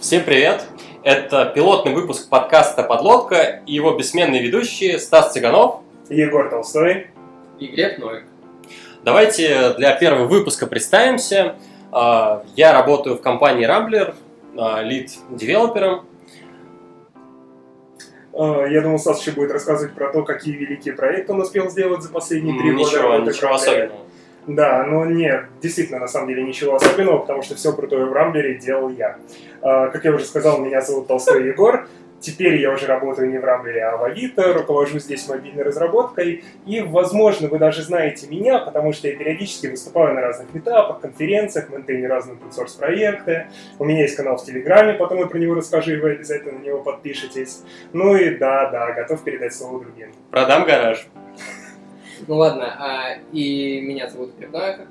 Всем привет! Это пилотный выпуск подкаста «Подлодка» и его бессменные ведущие Стас Цыганов Егор Толстой и Глеб Новик. Давайте для первого выпуска представимся. А, я работаю в компании Rambler, лид-девелопером. А, я думал, Стас еще будет рассказывать про то, какие великие проекты он успел сделать за последние три года. Ничего, ничего особенного. Да, но нет, действительно, на самом деле ничего особенного, потому что все крутое в Рамблере делал я. А, как я уже сказал, меня зовут Толстой Егор. Теперь я уже работаю не в Рамблере, а в Авито, руковожу здесь мобильной разработкой. И, возможно, вы даже знаете меня, потому что я периодически выступаю на разных этапах, конференциях, ментейню разные open проекты. У меня есть канал в Телеграме, потом я про него расскажу, и вы обязательно на него подпишитесь. Ну и да, да, готов передать слово другим. Продам гараж. Ну ладно, а, и меня зовут Новиков.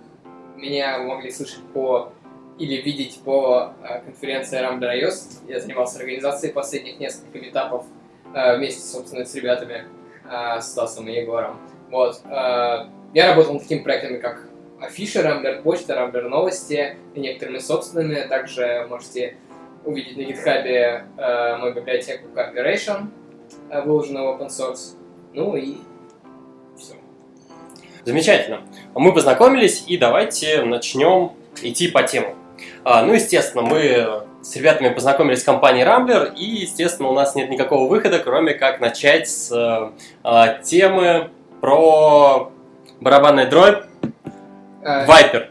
Меня могли слышать по или видеть по а, конференции Rambler iOS. Я занимался организацией последних нескольких этапов а, вместе, собственно, с ребятами, а, с Стасом и Егором. Вот. А, я работал над такими проектами, как Афиша, Rambler Почта, Rambler Новости и некоторыми собственными. Также можете увидеть на GitHub а, мою библиотеку Cooperation, а, выложенную в open source. Ну и Замечательно. Мы познакомились, и давайте начнем идти по тему. А, ну, естественно, мы с ребятами познакомились в компании Rambler, и, естественно, у нас нет никакого выхода, кроме как начать с а, темы про барабанный дробь э, Viper.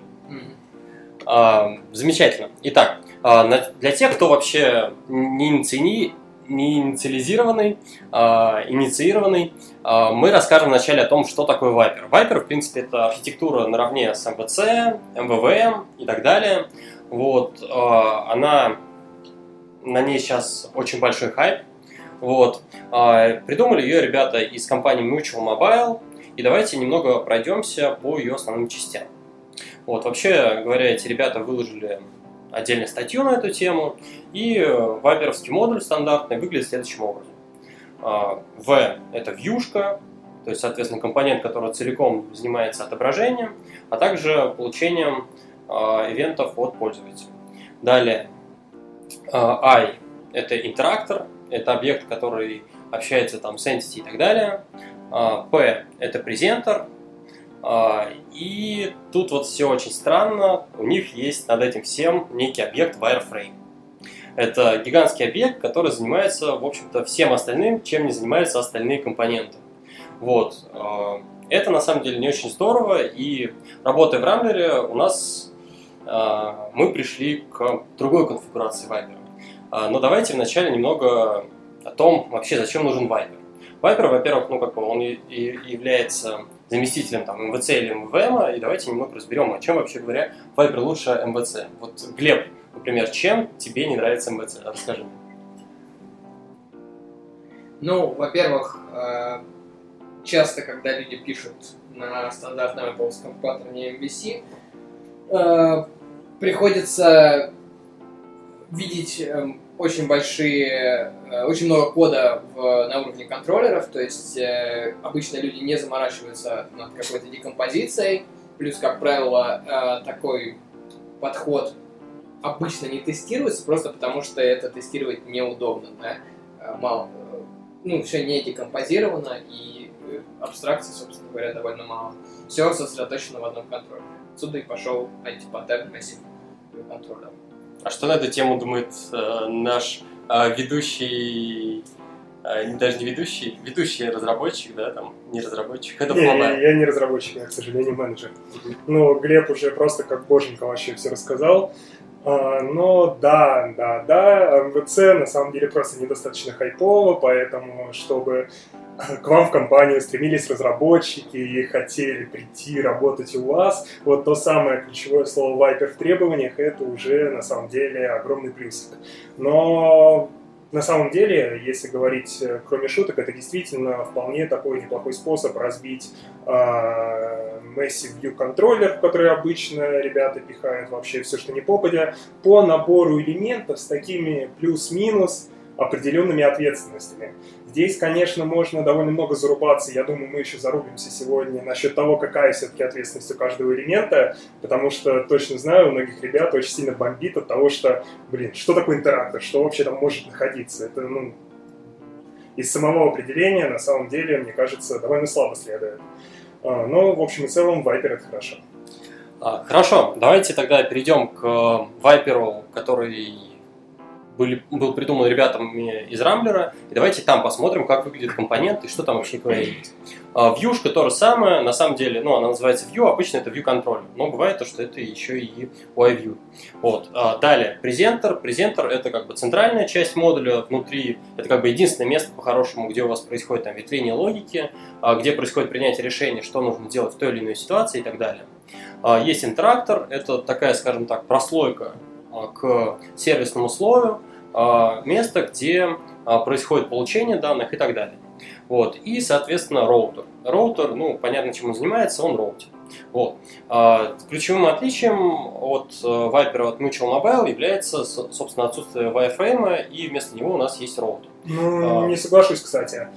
А, замечательно. Итак, для тех, кто вообще не, иници не инициализированный, а, инициированный, а, мы расскажем вначале о том, что такое Viper. Viper, в принципе, это архитектура наравне с MVC, MVVM и так далее. Вот, а, она, на ней сейчас очень большой хайп. Вот, а, придумали ее ребята из компании Mutual Mobile, и давайте немного пройдемся по ее основным частям. Вот, вообще говоря, эти ребята выложили отдельную статью на эту тему, и вайперовский модуль стандартный выглядит следующим образом. А, v – это вьюшка, то есть, соответственно, компонент, который целиком занимается отображением, а также получением а, ивентов от пользователя. Далее, а, I – это интерактор, это объект, который общается там с entity и так далее. P – это презентер, и тут вот все очень странно, у них есть над этим всем некий объект wireframe. Это гигантский объект, который занимается, в общем-то, всем остальным, чем не занимаются остальные компоненты. Вот. Э, это на самом деле не очень здорово, и работая в Рамблере, у нас э, мы пришли к другой конфигурации Viper. Э, но давайте вначале немного о том, вообще зачем нужен Viper. Viper, во-первых, ну как бы он и, является заместителем там MVC или MVM, и давайте немного разберем, о чем вообще говоря Viper лучше MVC. Вот Глеб, Например, чем тебе не нравится МВЦ? Расскажи. Ну, во-первых, э, часто, когда люди пишут на стандартном Apple паттерне MVC, приходится видеть эм, очень большие, э, очень много кода в, на уровне контроллеров, то есть обычно люди не заморачиваются над какой-то декомпозицией, плюс, как правило, такой подход обычно не тестируется, просто потому что это тестировать неудобно, да? А, мало, э, ну, все не декомпозировано, и э, абстракции, собственно говоря, довольно мало. Все сосредоточено в одном контроле. Отсюда и пошел антипаттерн массив контроля. А что на эту тему думает э, наш э, ведущий, э, даже не ведущий, ведущий разработчик, да, там, не разработчик, это не, я, я не разработчик, я, к сожалению, менеджер. Но Глеб уже просто как боженька вообще все рассказал. А, но да, да, да, МВЦ на самом деле просто недостаточно хайпово, поэтому чтобы к вам в компанию стремились разработчики и хотели прийти работать у вас, вот то самое ключевое слово Viper в требованиях, это уже на самом деле огромный плюсик. Но на самом деле, если говорить э, кроме шуток, это действительно вполне такой неплохой способ разбить э, Massive View контроллер, в который обычно ребята пихают вообще все, что не попадя, по набору элементов с такими плюс-минус определенными ответственностями. Здесь, конечно, можно довольно много зарубаться. Я думаю, мы еще зарубимся сегодня насчет того, какая все-таки ответственность у каждого элемента, потому что точно знаю, у многих ребят очень сильно бомбит от того, что, блин, что такое интерактор, что вообще там может находиться. Это, ну, из самого определения, на самом деле, мне кажется, довольно слабо следует. А, но, в общем и целом, Viper это хорошо. А, хорошо, давайте тогда перейдем к Viper, который были, был придуман ребятами из Рамблера. И давайте там посмотрим, как выглядит компонент и что там вообще есть. Вьюшка то же самое, на самом деле, ну, она называется View, обычно это View Controller, но бывает то, что это еще и UI-View. Вот. А далее, презентер. Презентер это как бы центральная часть модуля, внутри это как бы единственное место по-хорошему, где у вас происходит там ветвление логики, а, где происходит принятие решения, что нужно делать в той или иной ситуации и так далее. А, есть interactor, это такая, скажем так, прослойка к сервисному слою, а, место, где а, происходит получение данных и так далее. Вот. И, соответственно, роутер. Роутер, ну, понятно, чем он занимается, он роутер. Вот. А, ключевым отличием от Viper от Mutual Mobile является, собственно, отсутствие wireframe, и вместо него у нас есть роутер. Ну, не соглашусь, кстати.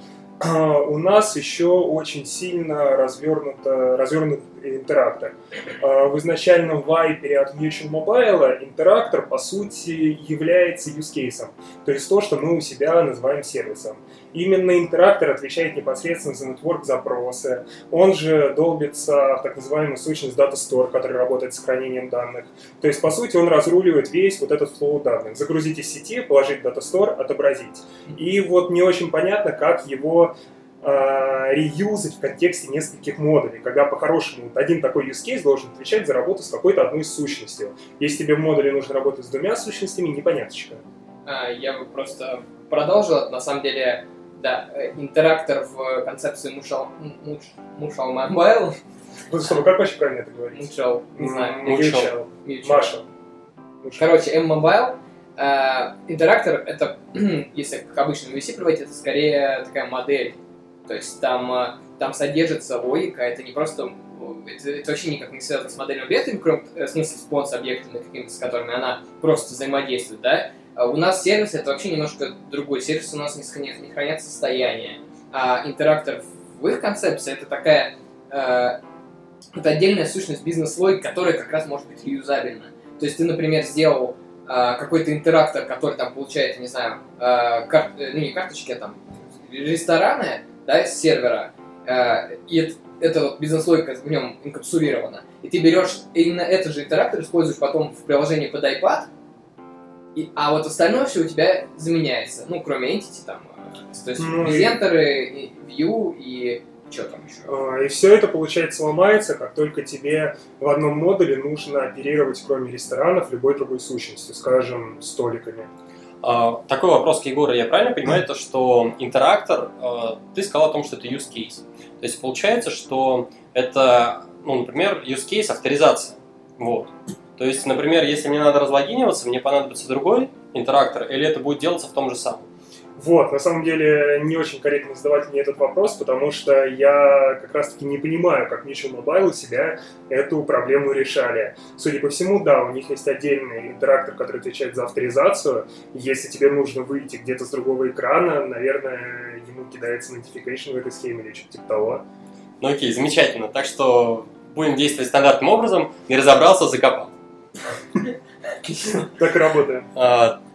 у нас еще очень сильно развернуто, развернут интерактор. А, в изначальном Viper от Mutual Mobile интерактор, по сути, является use case, то есть то, что мы у себя называем сервисом. Именно интерактор отвечает непосредственно за network запросы. Он же долбится в так называемую сущность Data Store, который работает с хранением данных. То есть, по сути, он разруливает весь вот этот флоу данных. Загрузить из сети, положить в Data Store, отобразить. И вот не очень понятно, как его э, реюзать в контексте нескольких модулей, когда по-хорошему один такой use case должен отвечать за работу с какой-то одной сущностью. Если тебе в модуле нужно работать с двумя сущностями, непоняточка. А, я бы просто продолжил, на самом деле, да, э, интерактор в концепции Mutual, Mutual Mobile. Ну, что, как вообще правильно это говорить? Mutual, не знаю. Mutual. Маша. Короче, M-Mobile Uh, интерактор это, если к обычному VC приводить, это скорее такая модель то есть там, э, там содержится логика, это не просто это, это вообще никак не связано с моделью объектами, кроме э, в смысле спонс объектами, какими с которыми она просто взаимодействует, да. А у нас сервис это вообще немножко другой. Сервис у нас не, хранят, не хранят состояние. А интерактор в их концепции это такая э, это отдельная сущность бизнес-логики, которая как раз может быть реюзабельна. То есть ты, например, сделал э, какой-то интерактор, который там получает, не знаю, э, кар... ну не карточки, а там рестораны, да, с сервера, э, и это, это вот бизнес-логика в нем инкапсулирована, и ты берешь именно этот же интерактор, используешь потом в приложении под iPad, и, а вот остальное все у тебя заменяется, ну, кроме Entity, там, э, то есть ну, презентеры, и... View и что там еще? А, и все это, получается, ломается, как только тебе в одном модуле нужно оперировать, кроме ресторанов, любой другой сущностью, скажем, столиками. А, такой вопрос к Егору. Я правильно понимаю, то, что интерактор, а, ты сказал о том, что это use case. То есть получается, что это, ну, например, use case авторизация. Вот. То есть, например, если мне надо разлогиниваться, мне понадобится другой интерактор, или это будет делаться в том же самом? Вот, на самом деле не очень корректно задавать мне этот вопрос, потому что я как раз-таки не понимаю, как Mission Mobile у себя эту проблему решали. Судя по всему, да, у них есть отдельный интерактор, который отвечает за авторизацию. Если тебе нужно выйти где-то с другого экрана, наверное, ему кидается notification в этой схеме или что-то типа того. Ну окей, замечательно. Так что будем действовать стандартным образом. Не разобрался, закопал. Так и работаем.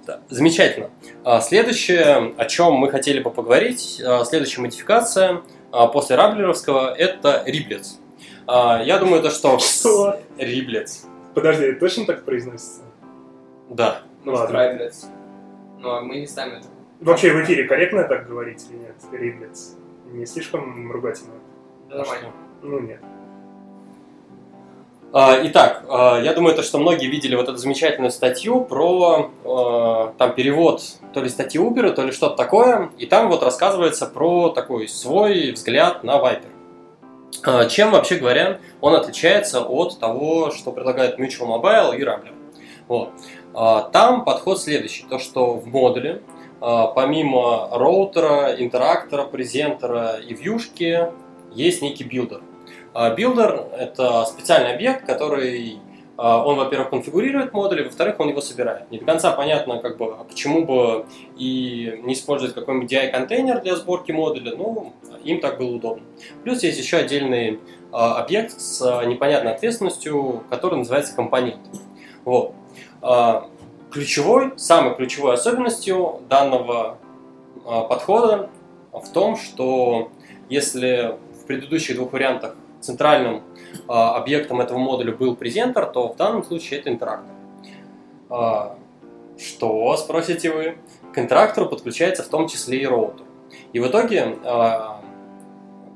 А, замечательно. А, следующее, о чем мы хотели бы поговорить, а, следующая модификация а, после Раблеровского, это Риблец. Я думаю, то, что... Что? Риблец. Подожди, точно так произносится? Да. Может, Риблец. Но мы не ставим это. Вообще в эфире корректно так говорить или нет? Риблец. Не слишком ругательно? Да, нормально. Ну, нет. А, итак, а, я думаю, то, что многие видели вот эту замечательную статью про а, там перевод то ли статьи Uber, то ли что-то такое, и там вот рассказывается про такой свой взгляд на Viper. Чем, вообще говоря, он отличается от того, что предлагает Mutual Mobile и Rambler. Вот. Там подход следующий, то что в модуле помимо роутера, интерактора, презентера и вьюшки есть некий builder – а, builder – это специальный объект, который а, он, во-первых, конфигурирует модуль, во-вторых, он его собирает. Не до конца понятно, как бы, а почему бы и не использовать какой-нибудь DI-контейнер для сборки модуля, ну, им так было удобно. Плюс есть еще отдельный а, объект с непонятной ответственностью, который называется компонент. Вот. Ключевой, самой ключевой особенностью данного подхода в том, что если в предыдущих двух вариантах центральным а, объектом этого модуля был презентер, то в данном случае это интерактор. А, что, спросите вы? К интерактору подключается в том числе и роутер. И в итоге а,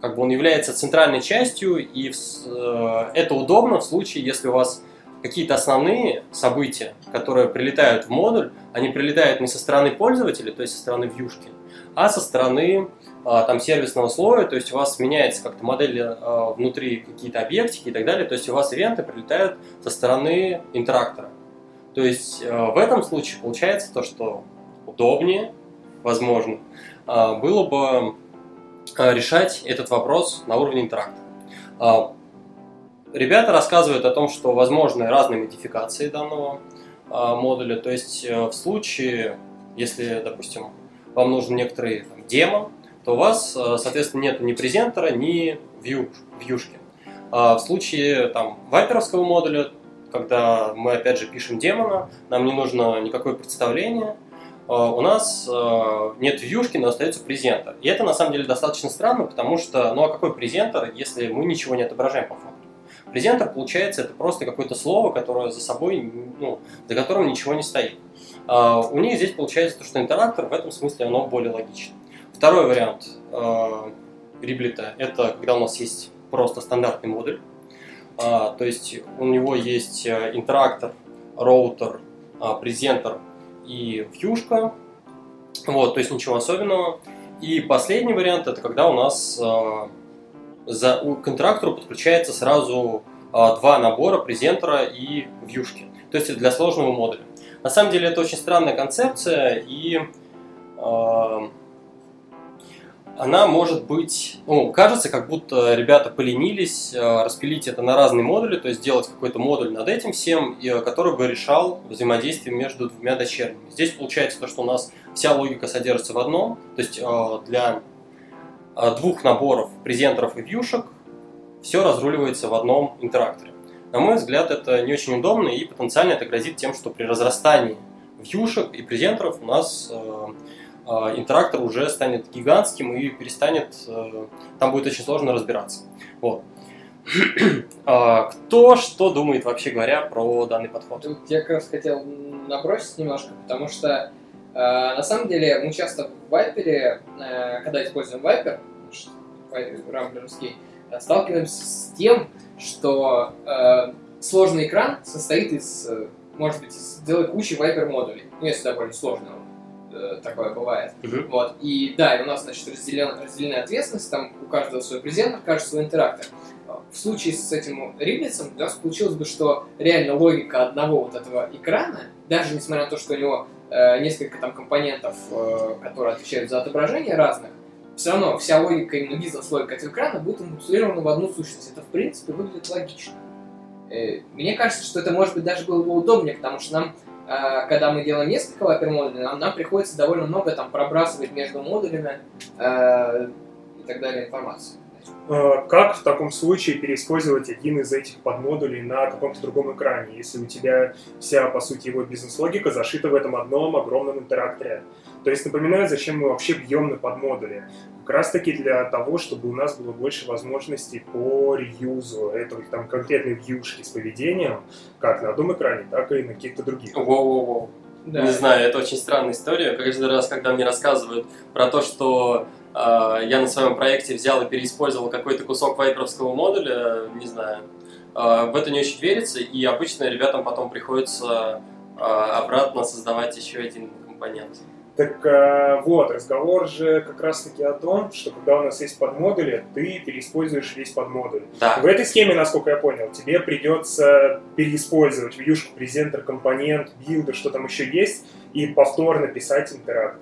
как бы он является центральной частью, и э, это удобно в случае, если у вас какие-то основные события, которые прилетают в модуль, они прилетают не со стороны пользователя, то есть со стороны вьюшки, а со стороны там сервисного слоя, то есть у вас меняется как-то модель а, внутри какие-то объектики и так далее, то есть у вас ивенты прилетают со стороны интерактора. То есть а, в этом случае получается то, что удобнее, возможно, было бы решать этот вопрос на уровне интерактора. Ребята рассказывают о том, что возможны разные модификации данного модуля, то есть в случае, если, допустим, вам нужен некоторый там, демо, то у вас, э, соответственно, нет ни презентера, ни вью, вьюшки. А в случае там, вайперовского модуля, когда мы опять же пишем демона, нам не нужно никакое представление, э, у нас э, нет вьюшки, но остается презентер. И это на самом деле достаточно странно, потому что, ну а какой презентер, если мы ничего не отображаем по факту? Презентер, получается, это просто какое-то слово, которое за собой, ну, за которым ничего не стоит. А у них здесь получается то, что интерактор в этом смысле оно более логично. Второй вариант э, риблита – это когда у нас есть просто стандартный модуль. А, то есть у него есть э, интерактор, роутер, а, презентер и вьюшка. Вот, то есть ничего особенного. И последний вариант – это когда у нас э, за, к интерактору подключается сразу два набора презентера и вьюшки. То есть для сложного модуля. На самом деле это очень странная концепция, и она может быть, ну, кажется, как будто ребята поленились э, распилить это на разные модули, то есть сделать какой-то модуль над этим всем, э, который бы решал взаимодействие между двумя дочерними. Здесь получается то, что у нас вся логика содержится в одном, то есть э, для двух наборов презентеров и вьюшек все разруливается в одном интеракторе. На мой взгляд, это не очень удобно и потенциально это грозит тем, что при разрастании вьюшек и презентеров у нас интерактор уже станет гигантским и перестанет, э, там будет очень сложно разбираться. Вот. А, кто что думает вообще говоря про данный подход? Тут я как раз хотел набросить немножко, потому что э, на самом деле мы часто в Viper, э, когда используем Viper, рамблерский, сталкиваемся с тем, что сложный экран состоит из, может быть, из целой кучи Viper модулей. Ну, если довольно сложного Э, такое бывает. Uh-huh. Вот. И да, и у нас, значит, разделен, разделена ответственность, там у каждого свой презентер, каждый свой интерактор. В случае с этим риблицем у нас получилось бы, что реально логика одного вот этого экрана, даже несмотря на то, что у него э, несколько там компонентов, э, которые отвечают за отображение разных, все равно вся логика, именно бизнес-логика этого экрана будет инкапсулирована в одну сущность. Это, в принципе, выглядит логично. Э, мне кажется, что это, может быть, даже было бы удобнее, потому что нам а, когда мы делаем несколько вайпер-модулей, нам, нам приходится довольно много там пробрасывать между модулями э, и так далее информацию. А, как в таком случае переиспользовать один из этих подмодулей на каком-то другом экране, если у тебя вся, по сути, его бизнес-логика зашита в этом одном огромном интеракторе? То есть напоминаю, зачем мы вообще бьем на подмодули. Как раз таки для того, чтобы у нас было больше возможностей по реюзу этого там конкретной вьюшки с поведением, как на одном экране, так и на каких-то других. Воу-воу-воу. Да. Не знаю, это очень странная история. Каждый раз, когда мне рассказывают про то, что э, я на своем проекте взял и переиспользовал какой-то кусок вайперовского модуля, не знаю, э, в это не очень верится, и обычно ребятам потом приходится э, обратно создавать еще один компонент. Так э, вот, разговор же как раз-таки о том, что когда у нас есть подмодули, ты переиспользуешь весь подмодуль. Да. В этой схеме, насколько я понял, тебе придется переиспользовать вьюшку, presenter, компонент, билды, что там еще есть, и повторно писать interactor.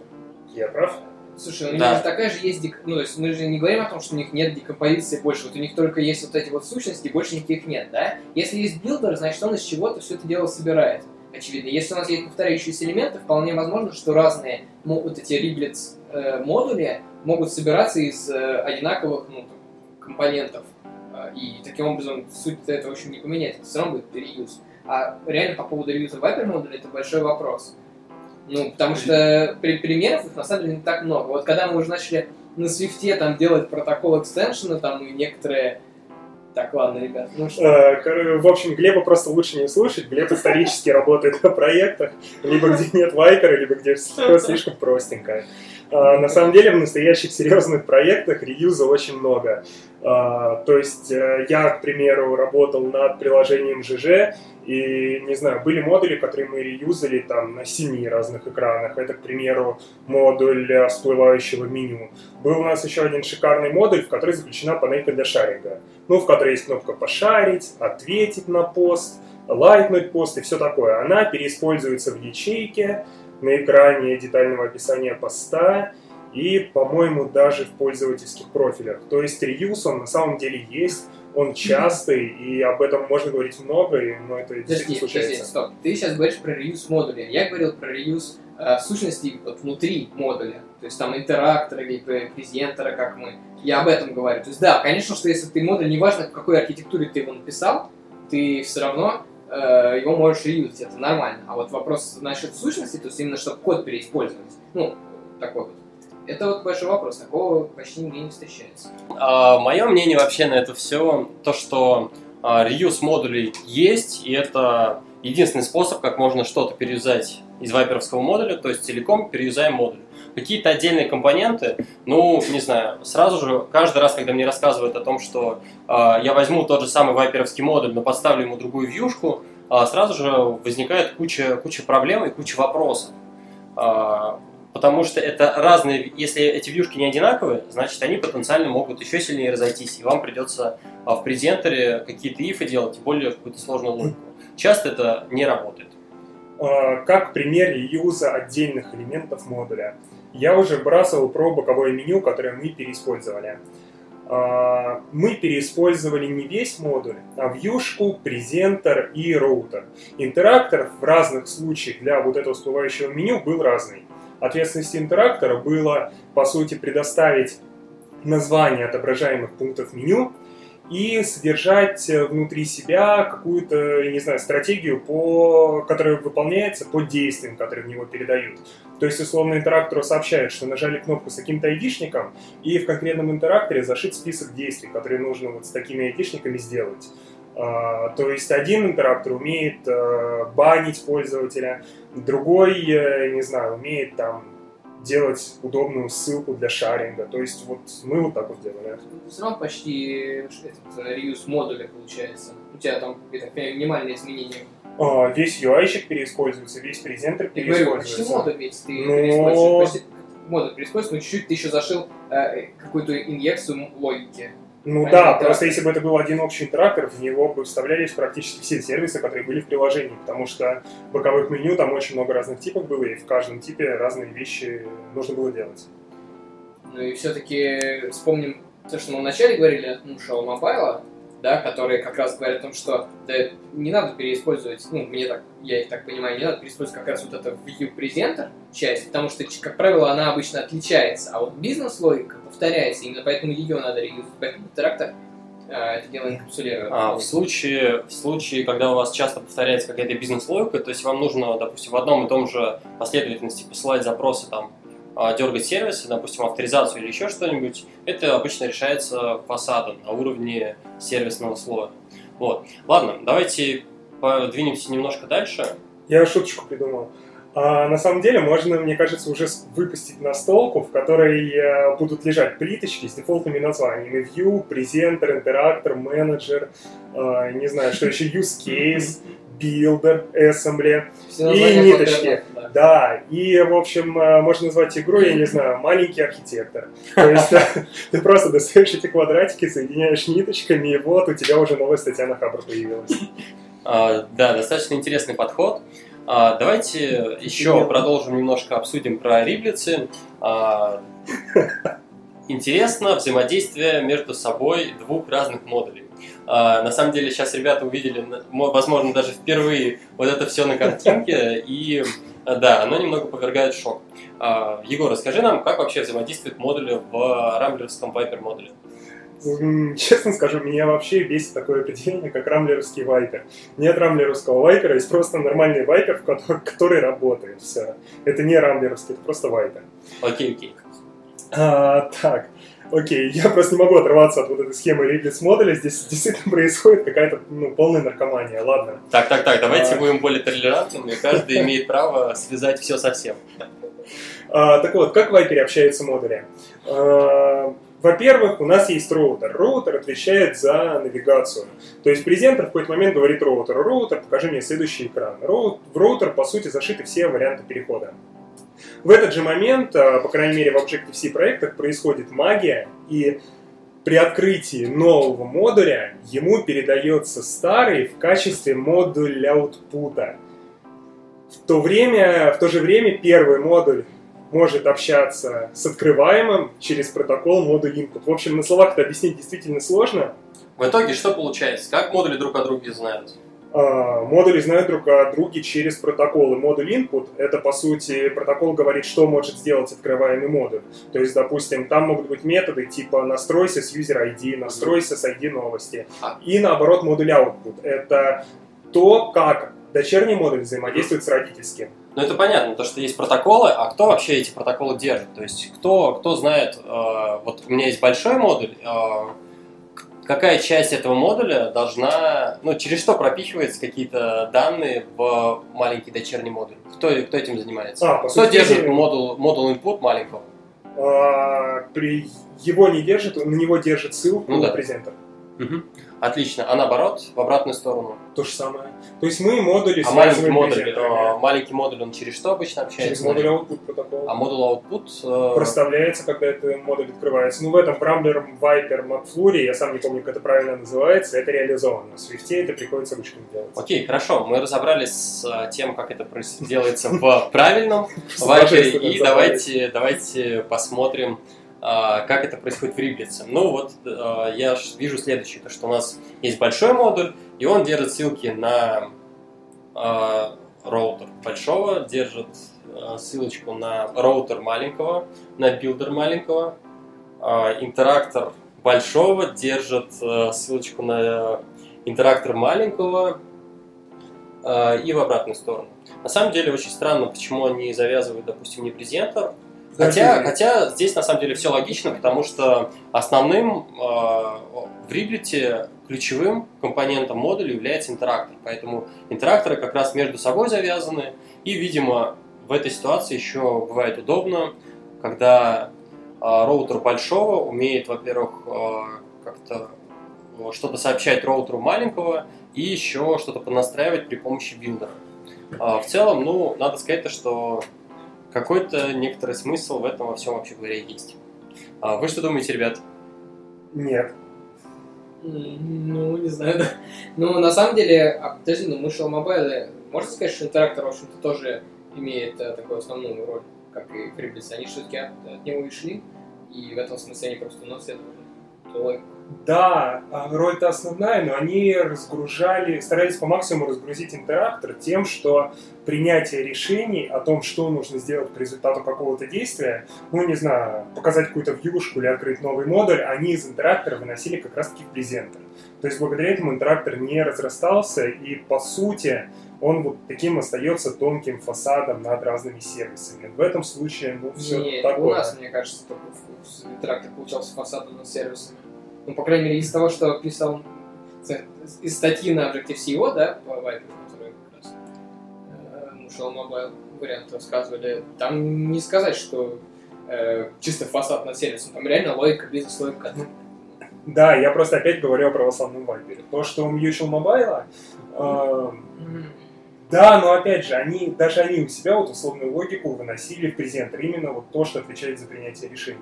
Я прав? Слушай, у них Да. же такая же есть, дек- ну, то есть мы же не говорим о том, что у них нет декомпозиции больше, вот у них только есть вот эти вот сущности, больше никаких нет, да? Если есть builder, значит он из чего-то все это дело собирает, очевидно. Если у нас есть повторяющиеся элементы, вполне возможно, что разные мо- вот эти риблетс э, модули могут собираться из э, одинаковых ну, компонентов, Э, и таким образом суть этого, общем, не поменяется, все равно будет реюз. А реально по поводу реюза Viper модуля это большой вопрос. Ну, потому что при, примеров их на самом деле не так много. Вот когда мы уже начали на свифте там делать протокол экстеншена, там и некоторые... Так, ладно, ребят, ну что... Э, В общем, Глеба просто лучше не слушать. Глеб исторически работает на проектах, либо где нет вайпера, либо где все слишком простенько. А, На самом деле, в настоящих серьезных проектах реюза очень много. А, То есть, э, я, к примеру, работал над приложением ЖЖ, и, не знаю, были модули, которые мы реюзали там на семи разных экранах. Это, к примеру, модуль всплывающего меню. Был у нас еще один шикарный модуль, в который заключена панелька для шаринга. Ну, в которой есть кнопка «Пошарить», «Ответить на пост», «Лайкнуть пост» и все такое. Она переиспользуется в ячейке, на экране детального описания поста и, по-моему, даже в пользовательских профилях. То есть реюз, он на самом деле есть, он частый, и об этом можно говорить много, но это Подожди, действительно подожди, случается. стоп. Ты сейчас говоришь про реюз модуля. Я говорил про реюз э, сущностей вот внутри модуля. То есть там интерактора или пре- презентера, как мы. Я об этом говорю. То есть да, конечно, что если ты модуль, неважно в какой архитектуре ты его написал, ты все равно э, его можешь реюзить, это нормально. А вот вопрос насчет сущности, то есть именно чтобы код переиспользовать, ну, такой вот. Это вот большой вопрос, такого почти нигде не встречается. мое мнение вообще на это все, то, что а, реюз модулей есть, и это единственный способ, как можно что-то переюзать из вайперовского модуля, то есть целиком переюзаем модуль. Какие-то отдельные компоненты, ну, не знаю, сразу же, каждый раз, когда мне рассказывают о том, что а, я возьму тот же самый вайперовский модуль, но подставлю ему другую вьюшку, а, сразу же возникает куча, куча проблем и куча вопросов. А, Потому что это разные, если эти вьюшки не одинаковые, значит они потенциально могут еще сильнее разойтись, и вам придется а, в презентере какие-то ифы делать, тем более какую-то сложную логику. Часто это не работает. Как пример реюза отдельных элементов модуля. Я уже вбрасывал про боковое меню, которое мы переиспользовали. А, Мы переиспользовали не весь модуль, а вьюшку, презентер и роутер. Интерактор в разных случаях для вот этого всплывающего меню был разный. Ответственность интерактора было, по сути, предоставить название отображаемых пунктов меню и содержать э, внутри себя какую-то, я не знаю, стратегию, по... которая выполняется по действиям, которые в него передают. То есть, условно, интерактору сообщают, что нажали кнопку с каким-то айдишником, и в конкретном интеракторе зашит список действий, которые нужно вот с такими айдишниками сделать. А, То есть один интерактор умеет э, банить пользователя, другой, э, не знаю, умеет там делать удобную ссылку для шаринга. То есть вот мы вот так вот делали. Все равно почти этот э, реюз модуля получается. У тебя там, понимаю, минимальные изменения. А, Весь UI-щик переиспользуется, весь презентер Я говорю, почти переиспользуется. модуль ведь ты Но- переиспользуешь. Почти переиспользуешь, но чуть-чуть ты еще зашил э, какую-то инъекцию логики. Ну Понятно, да, просто если бы это был один общий интерактор, в него бы вставлялись практически все сервисы, которые были в приложении, потому что боковых меню там очень много разных типов было, и в каждом типе разные вещи нужно было делать. Ну и все-таки вспомним то, что мы вначале говорили от Мушел Мобайла, да, которые как раз говорят о том, что да, не надо переиспользовать, ну, мне так, я их так понимаю, не надо переиспользовать как раз вот это view презентер часть, потому что, как правило, она обычно отличается, а вот бизнес-логика повторяется, именно поэтому ее надо реюзать, поэтому трактор э, это дело инкапсулирует. А, в, случае, в случае, когда у вас часто повторяется какая-то бизнес-логика, то есть вам нужно, допустим, в одном и том же последовательности посылать запросы, там, а, дергать сервисы, допустим, авторизацию или еще что-нибудь, это обычно решается фасадом на уровне сервисного слоя. Вот. Ладно, давайте подвинемся немножко дальше. Я шуточку придумал. А на самом деле можно, мне кажется, уже выпустить настолку, в которой э, будут лежать плиточки с дефолтными названиями. View, презентер, интерактор, менеджер, э, не знаю, что еще, use case, builder, assembly. Все и ниточки. Да. Да, и, в общем, э, можно назвать игру, я не знаю, маленький архитектор. То есть э, ты просто достаешь эти квадратики, соединяешь ниточками, и вот у тебя уже новая статья на Хабр появилась. А, да, достаточно интересный подход. А, давайте еще продолжим немножко обсудим про риблицы. А, интересно взаимодействие между собой двух разных модулей. На самом деле сейчас ребята увидели, возможно, даже впервые вот это все на картинке, и да, оно немного повергает в шок. А, Егор, расскажи нам, как вообще взаимодействуют модули в рамблерском Viper модуле? Честно скажу, меня вообще бесит такое определение, как рамблеровский вайпер. Нет рамблеровского вайпера, есть просто нормальный вайпер, который работает. Все. Это не рамблеровский, это просто вайпер. Окей, окей. А, так, окей, я просто не могу отрываться от вот этой схемы Ридлиц модуля. Здесь действительно происходит какая-то ну, полная наркомания. Ладно. Так, так, так, давайте а... будем более толерантными. Каждый имеет право связать все со всем. А, так вот, как в Вайпере общаются модули? А, во-первых, у нас есть роутер. Роутер отвечает за навигацию. То есть presenter в какой-то момент говорит роутеру, роутер, покажи мне следующий экран. Роут, в роутер, по сути, зашиты все варианты перехода. В этот же момент, а, по крайней мере в Objective-C проектах, происходит магия, и при открытии нового модуля ему передается старый в качестве модуля аутпута. В то, время, в то же время первый модуль может общаться с открываемым через протокол модуль input. В общем, на словах это объяснить действительно сложно. В итоге что получается? Как модули друг о друге знают? А, модули знают друг о друге через протоколы. Модуль input — это, по сути, протокол говорит, что может сделать открываемый модуль. То есть, допустим, там могут быть методы типа «настройся с user ID», «настройся с ID новости». А. И, наоборот, модуль output — это то, как дочерний модуль взаимодействует с родительским. Ну, это понятно, то, что есть протоколы, а кто вообще эти протоколы держит? То есть, кто, кто знает, э, вот у меня есть большой модуль, э, какая часть этого модуля должна, ну, через что пропихиваются какие-то данные в маленький дочерний модуль? Кто, кто этим занимается? А, кто сути, держит модуль, модуль input маленького? А, при, его не держит, на него держит ссылку ну, да. презентер. Угу. Отлично. А наоборот, в обратную сторону? То же самое. То есть мы модули а маленький модуль, э, маленький модуль, он через что обычно общается? Через модуль output протокол. А модуль output? Э... Проставляется, когда этот модуль открывается. Ну, в этом Rambler, Viper, McFlurry, я сам не помню, как это правильно называется, это реализовано. В Swift это приходится ручками делать. Окей, хорошо. Мы разобрались с э, тем, как это делается в правильном Viper, и давайте, давайте посмотрим, а, как это происходит в Риблице. Ну вот а, я вижу следующее, то что у нас есть большой модуль, и он держит ссылки на а, роутер большого, держит ссылочку на роутер маленького, на билдер маленького, interactor большого держит ссылочку на interactor маленького и в обратную сторону. На самом деле очень странно, почему они завязывают, допустим, не presenter, Хотя, хотя здесь на самом деле все логично, потому что основным э, в Риблете ключевым компонентом модуля является interactor. Поэтому интеракторы как раз между собой завязаны. И, видимо, в этой ситуации еще бывает удобно, когда э, роутер большого умеет, во-первых, э, как-то что-то сообщать роутеру маленького и еще что-то понастраивать при помощи билдера. Э, в целом, ну, надо сказать, что какой-то некоторый смысл в этом во всем вообще говоря есть. А вы что думаете, ребят? Нет. Ну, не знаю, да. Ну, на самом деле, а, подожди, ну, Mishel Mobile, можно сказать, что интерактор, в общем-то, тоже имеет а, такую основную роль, как и Фриблиц. Они все-таки от, от него ушли, и в этом смысле они просто унаследовали логику. Да, а, роль-то основная, но они разгружали, старались по максимуму разгрузить интерактор тем, что принятие решений о том, что нужно сделать по результату какого-то действия, ну, не знаю, показать какую-то вьюшку или открыть новый модуль, они из интерактора выносили как раз-таки в презентер. То есть благодаря этому интерактор не разрастался, и по сути он вот таким остается тонким фасадом над разными сервисами. В этом случае, ну, все Нет, такое. у нас, мне кажется, только интерактор получался фасадом над сервисами. Ну, по крайней мере, из того, что писал из статьи на Objective-C да, по Viper, который как раз э, ушел Mobile вариант рассказывали, там не сказать, что э, чисто фасад над сервисом, там реально логика, бизнес-логика. Да, я просто опять говорю о православном Viper. То, что у Mutual Mobile, э, да, но опять же, они, даже они у себя вот условную логику выносили в презентер, именно вот то, что отвечает за принятие решений.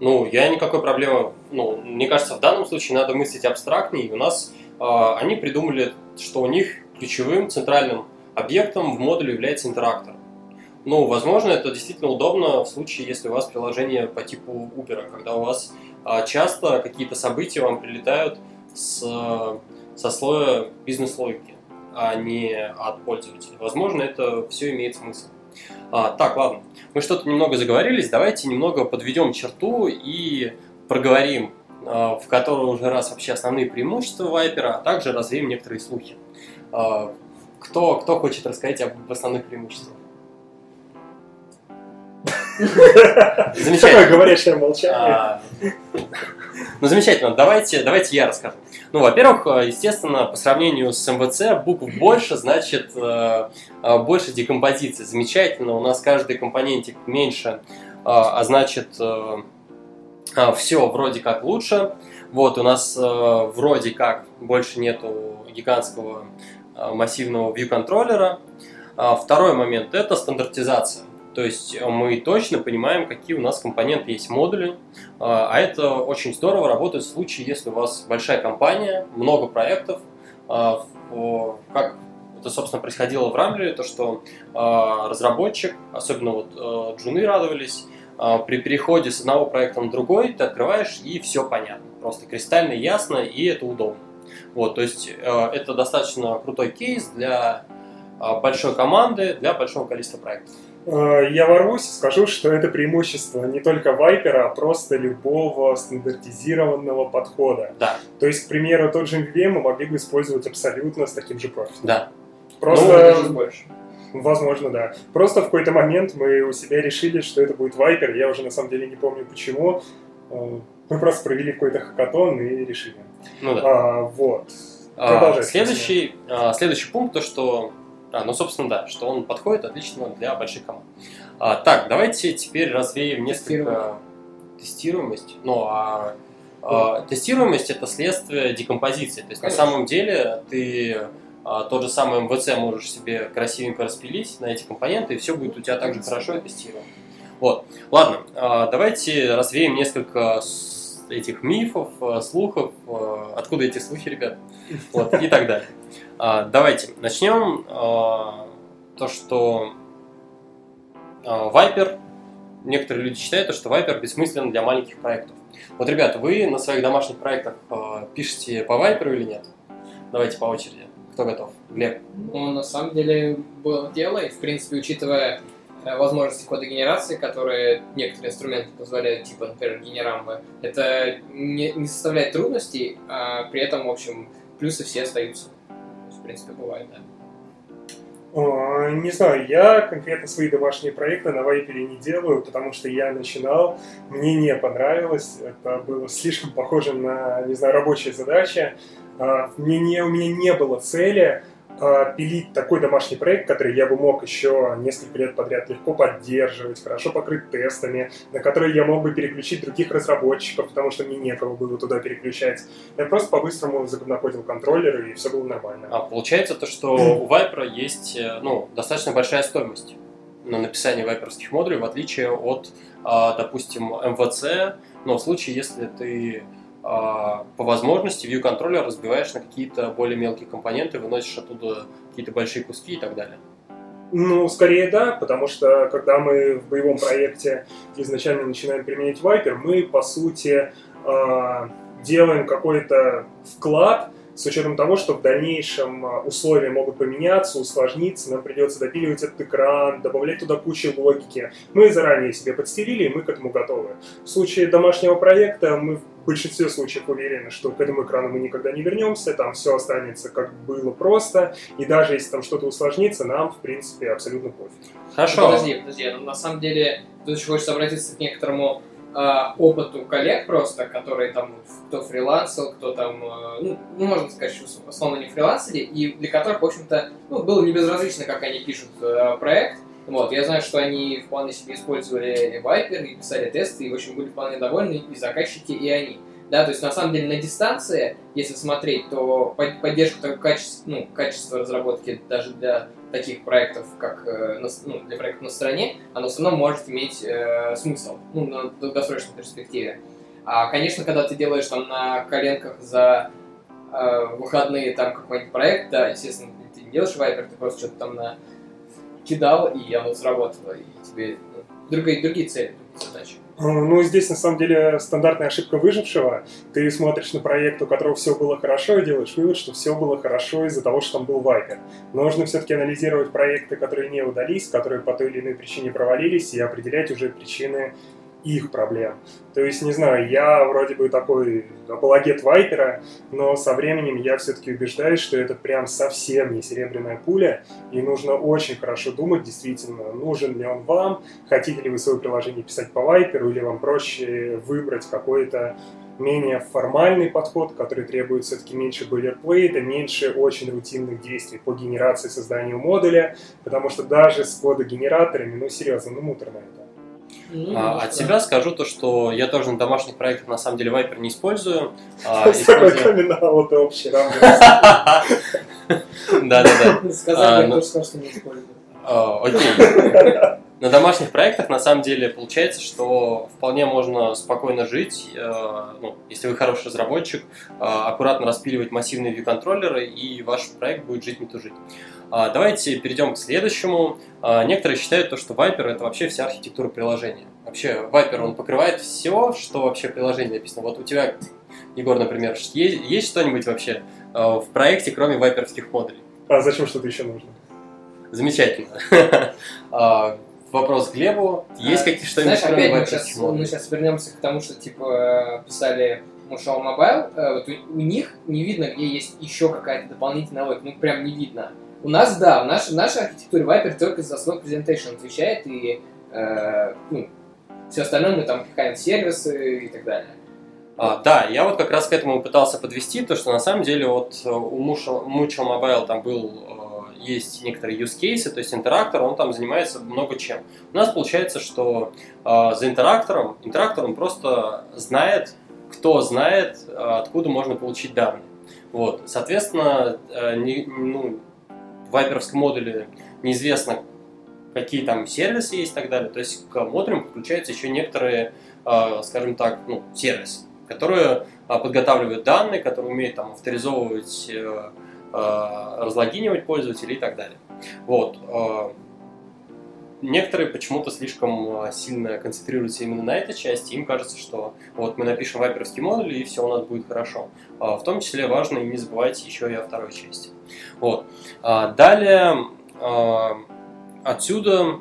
Ну, я никакой проблемы, ну, мне кажется, в данном случае надо мыслить абстрактнее. У нас э, они придумали, что у них ключевым центральным объектом в модуле является интерактор. Ну, возможно, это действительно удобно в случае, если у вас приложение по типу Uber, когда у вас а, часто какие-то события вам прилетают с, со слоя бизнес-логики, а не от пользователя. Возможно, это все имеет смысл. А, так, ладно. Мы что-то немного заговорились. Давайте немного подведем черту и проговорим а, в который уже раз вообще основные преимущества Вайпера, а также развеем некоторые слухи. А, кто, кто хочет рассказать об основных преимуществах? Замечательно. Такое говорящее молчание. А, ну, замечательно. Давайте, давайте я расскажу. Ну, во-первых, естественно, по сравнению с МВЦ, букв больше, значит, э, э, больше декомпозиции. Замечательно. У нас каждый компонентик меньше, а значит, э, все вроде как лучше. Вот, у нас вроде как больше нету гигантского массивного view контроллера. Второй момент – это стандартизация. То есть э, мы точно понимаем, какие у нас компоненты есть в модуле, а, а это очень здорово работает в случае, если у вас большая компания, много проектов, а, как это, собственно, происходило в Рамблере, то, что а, разработчик, особенно вот э, джуны радовались, при переходе с одного проекта на другой ты открываешь и все понятно, просто кристально ясно и это удобно. Вот, то есть э, это достаточно крутой кейс для большой команды, для большого количества проектов. Э, я ворвусь и скажу, что это преимущество не только Вайпера, а просто любого стандартизированного подхода. Да. То есть, к примеру, тот же MVVM мы могли бы использовать абсолютно с таким же профилем. Да. Просто... Ну, даже больше. Возможно, да. Просто в какой-то момент мы у себя решили, что это будет Вайпер. Я уже на самом деле не помню почему. Э, мы просто провели какой-то хакатон и решили. Ну да. А, вот. А, следующий, а, следующий пункт, то что а, ну, собственно, да, что он подходит отлично для больших команд. А, так, давайте теперь развеем несколько тестируемость. Ну, а, а тестируемость это следствие декомпозиции. То есть Конечно. на самом деле ты а, тот же самый МВЦ можешь себе красивенько распилить на эти компоненты, и все будет у тебя также хорошо тестировано. Вот. Ладно, а, давайте развеем несколько этих мифов, а, слухов, а, откуда эти слухи, ребят, вот, и так далее. А, давайте начнем. А, то, что Viper, некоторые люди считают, что Viper бессмыслен для маленьких проектов. Вот, ребята, вы на своих домашних проектах пишете по Viper или нет? Давайте по очереди. Кто готов? Глеб. Ну, на самом деле, было дело, и, в принципе, учитывая э, возможности кодогенерации, которые некоторые инструменты позволяют, типа, например, генерамбы, это не, не составляет трудностей, а при этом, в общем, плюсы все остаются принципе, бывает, да. Не знаю, я конкретно свои домашние проекты на Вайпере не делаю, потому что я начинал, мне не понравилось, это было слишком похоже на, не знаю, рабочие задачи. А, мне не, у меня не было цели пилить такой домашний проект, который я бы мог еще несколько лет подряд легко поддерживать, хорошо покрыть тестами, на который я мог бы переключить других разработчиков, потому что мне некого было туда переключать. Я просто по-быстрому загоднокодил контроллеры, и все было нормально. А получается то, что у Viper есть э, ну, достаточно большая стоимость на написание вайперских модулей, в отличие от, а, допустим, MVC, но в случае, если ты а, по возможности view контроллер разбиваешь на какие-то более мелкие компоненты, выносишь оттуда какие-то большие куски и так далее. Ну, скорее да, потому что когда мы в боевом проекте изначально начинаем применять Viper, мы, по сути, а, делаем какой-то вклад с учетом того, что в дальнейшем а, условия могут поменяться, усложниться, нам придется допиливать этот экран, добавлять туда кучу логики. Мы заранее себе подстелили, и мы к этому готовы. В случае домашнего проекта мы в большинстве случаев уверены, что к этому экрану мы никогда не вернемся, там все останется как было просто, и даже если там что-то усложнится, нам, в принципе, абсолютно пофиг. Хорошо. Подожди, подожди, на самом деле, тут еще хочется обратиться к некоторому а, опыту коллег просто, которые там, кто фрилансил, кто там, э, ну, ну, можно сказать, что в основном не фрилансили, и для которых, в общем-то, ну, было не безразлично, как они пишут э, проект. Вот, я знаю, что они вполне себе использовали Viper и писали тесты, и, в общем, были вполне довольны и заказчики, и они. Да, то есть на самом деле на дистанции, если смотреть, то поддержка качества, ну, качества разработки даже для таких проектов, как э, ну, для проектов на стороне, оно все равно может иметь э, смысл ну, на долгосрочной перспективе. А, конечно, когда ты делаешь там на коленках за э, выходные там какой-нибудь проект, да, естественно, ты делаешь Viper, ты просто что-то там на кидал, и оно сработало, и тебе ну, другие, другие цели, другие задачи. Ну, здесь на самом деле стандартная ошибка выжившего. Ты смотришь на проект, у которого все было хорошо, и делаешь вывод, что все было хорошо из-за того, что там был Вайпер. Нужно все-таки анализировать проекты, которые не удались, которые по той или иной причине провалились, и определять уже причины их проблем. То есть, не знаю, я вроде бы такой апологет Вайпера, но со временем я все-таки убеждаюсь, что это прям совсем не серебряная пуля, и нужно очень хорошо думать, действительно, нужен ли он вам, хотите ли вы свое приложение писать по Вайперу, или вам проще выбрать какой-то менее формальный подход, который требует все-таки меньше бойлерплейта, меньше очень рутинных действий по генерации созданию модуля, потому что даже с кодогенераторами, ну серьезно, ну муторно это. Ну, а, от себя скажу то, что я тоже на домашних проектах на самом деле Viper не использую. А, использую... вот общий Да-да-да. Сказали, кто сказал, что не использую. Окей. На домашних проектах на самом деле получается, что вполне можно спокойно жить, э, ну, если вы хороший разработчик, э, аккуратно распиливать массивные view-контроллеры, и ваш проект будет жить не тужить. А, давайте перейдем к следующему. А, некоторые считают то, что Viper это вообще вся архитектура приложения. Вообще Viper он покрывает все, что вообще в приложении написано. Вот у тебя, Егор, например, есть, есть что-нибудь вообще а, в проекте, кроме вайперских модулей? А зачем что-то еще нужно? Замечательно. Вопрос к Глебу. Есть какие-то что-нибудь, Знаешь, опять мы сейчас, мы сейчас вернемся к тому, что типа писали Motion Mobile. Э, вот у, у них не видно, где есть еще какая-то дополнительная логика. Ну, прям не видно. У нас, да, в нашей, в нашей архитектуре Viper только за основной presentation отвечает, и э, ну, все остальное мы там какие-нибудь сервисы и так далее. А, да, я вот как раз к этому пытался подвести, то что на самом деле вот э, у Mutual Mobile там был, э, есть некоторые use cases, то есть интерактор, он там занимается много чем. У нас получается, что э, за интерактором, интерактор он просто знает, кто знает, э, откуда можно получить данные. Вот, соответственно, э, не, ну, вайперовском модуле неизвестно, какие там сервисы есть и так далее. То есть к модулям подключаются еще некоторые, а, скажем так, ну, сервисы, которые а, подготавливают данные, которые умеют там авторизовывать, э, а, разлогинивать пользователей и так далее. Вот. Некоторые почему-то слишком сильно концентрируются именно на этой части. Им кажется, что вот мы напишем вайперовский модуль, и все у нас будет хорошо. В том числе важно не забывайте еще и о второй части. Вот. А, далее а, отсюда